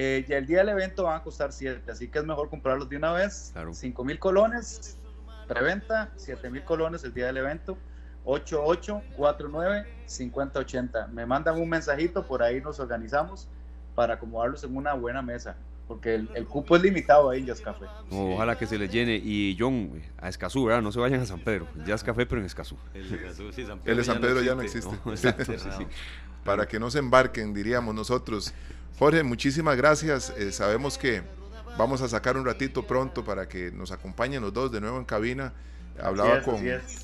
eh, y el día del evento van a costar 7, así que es mejor comprarlos de una vez. 5 mil colones, preventa, 7 mil colones el día del evento. 8849-5080. Me mandan un mensajito, por ahí nos organizamos para acomodarlos en una buena mesa. Porque el, cupo es limitado ahí, Jazz Café. ojalá que se les llene. Y John, a Escazú, ¿verdad? No se vayan a San Pedro. Jazz Café, pero en Escazú. El de, San Pedro, ya no existe. Para que no se embarquen, diríamos nosotros. Jorge, muchísimas gracias. Eh, sabemos que vamos a sacar un ratito pronto para que nos acompañen los dos de nuevo en cabina. Hablaba, con,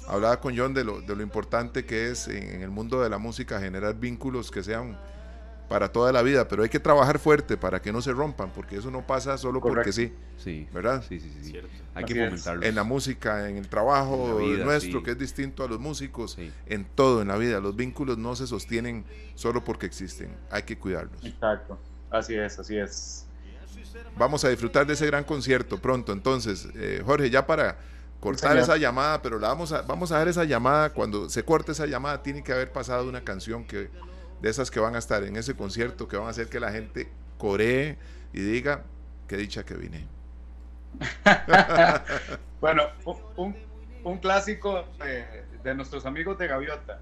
hablaba con John de lo, de lo importante que es en, el mundo de la música generar vínculos que sean para toda la vida, pero hay que trabajar fuerte para que no se rompan, porque eso no pasa solo porque sí. Sí. ¿Verdad? Sí, sí, sí. Hay que fomentarlo. En la música, en el trabajo nuestro, que es distinto a los músicos, en todo en la vida. Los vínculos no se sostienen solo porque existen, hay que cuidarlos. Exacto. Así es, así es. Vamos a disfrutar de ese gran concierto pronto. Entonces, eh, Jorge, ya para cortar esa llamada, pero la vamos a, vamos a dar esa llamada. Cuando se corte esa llamada, tiene que haber pasado una canción que de esas que van a estar en ese concierto, que van a hacer que la gente coree y diga, qué dicha que vine. bueno, un, un clásico de, nuestros amigos de Gaviota.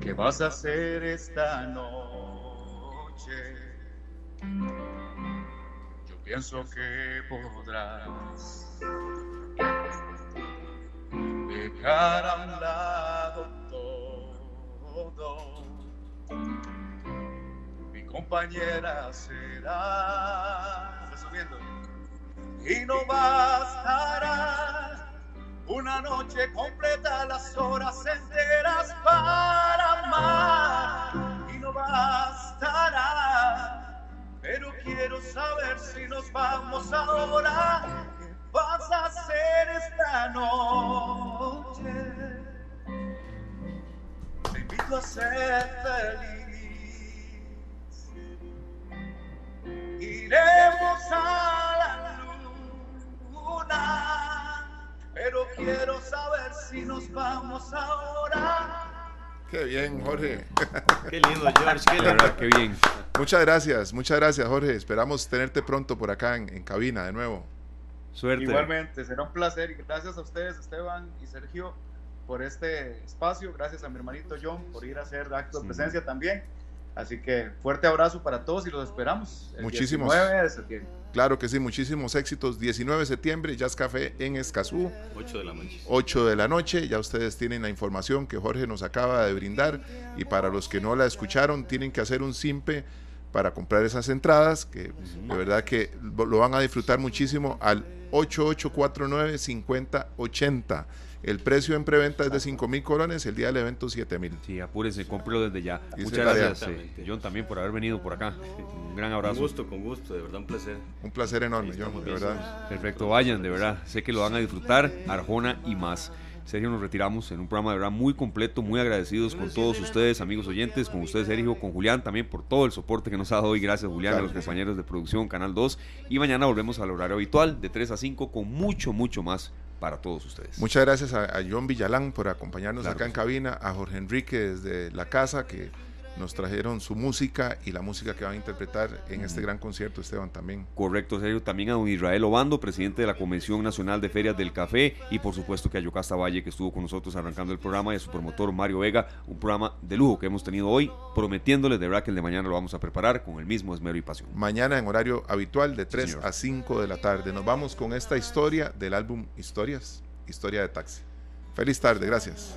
¿Qué vas a hacer esta noche? Yo pienso que podrás dejar a un lado mi compañera será. subiendo. Y no bastará una noche completa, las horas enteras para amar. Y no bastará, pero quiero saber si nos vamos ahora. ¿Qué vas a hacer esta noche? A ser feliz. Iremos a la luna, pero quiero saber si nos vamos ahora. Qué bien, Jorge. Qué lindo, George. Qué, lindo. qué bien. Muchas gracias, muchas gracias, Jorge. Esperamos tenerte pronto por acá en, en cabina de nuevo. Suerte. Igualmente, será un placer y gracias a ustedes, Esteban y Sergio por este espacio, gracias a mi hermanito John por ir a hacer acto de presencia también. Así que fuerte abrazo para todos y los esperamos. El muchísimos. 19 de septiembre. Claro que sí, muchísimos éxitos. 19 de septiembre, Jazz Café en Escazú. 8 de la noche. 8 de la noche. Ya ustedes tienen la información que Jorge nos acaba de brindar. Y para los que no la escucharon, tienen que hacer un simpe para comprar esas entradas, que de verdad que lo van a disfrutar muchísimo al 8849 5080 el precio en preventa es de 5 mil colones, el día del evento 7 mil. Sí, apúrense, cómprelo desde ya. Muchas gracias, eh, John, también por haber venido por acá. Un gran abrazo. Con gusto, con gusto, de verdad, un placer. Un placer enorme, John, de verdad. Perfecto, vayan, de verdad. Sé que lo van a disfrutar, Arjona y más. Sergio, nos retiramos en un programa de verdad muy completo, muy agradecidos con todos ustedes, amigos oyentes, con ustedes, Sergio, con Julián también por todo el soporte que nos ha dado hoy. Gracias, Julián, a los compañeros de producción, Canal 2. Y mañana volvemos al horario habitual de 3 a 5 con mucho, mucho más para todos ustedes. Muchas gracias a, John Villalán por acompañarnos acá en cabina, a Jorge Enrique desde la casa que nos trajeron su música y la música que van a interpretar en este gran concierto, Esteban, también. Correcto, Sergio. También a don Israel Obando, presidente de la Convención Nacional de Ferias del Café, y por supuesto que a Yocasta Valle, que estuvo con nosotros arrancando el programa, y a su promotor Mario Vega, un programa de lujo que hemos tenido hoy, prometiéndoles de verdad que el de mañana lo vamos a preparar con el mismo esmero y pasión. Mañana en horario habitual de 3 a 5 de la tarde. Nos vamos con esta historia del álbum Historias, Historia de Taxi. Feliz tarde, gracias.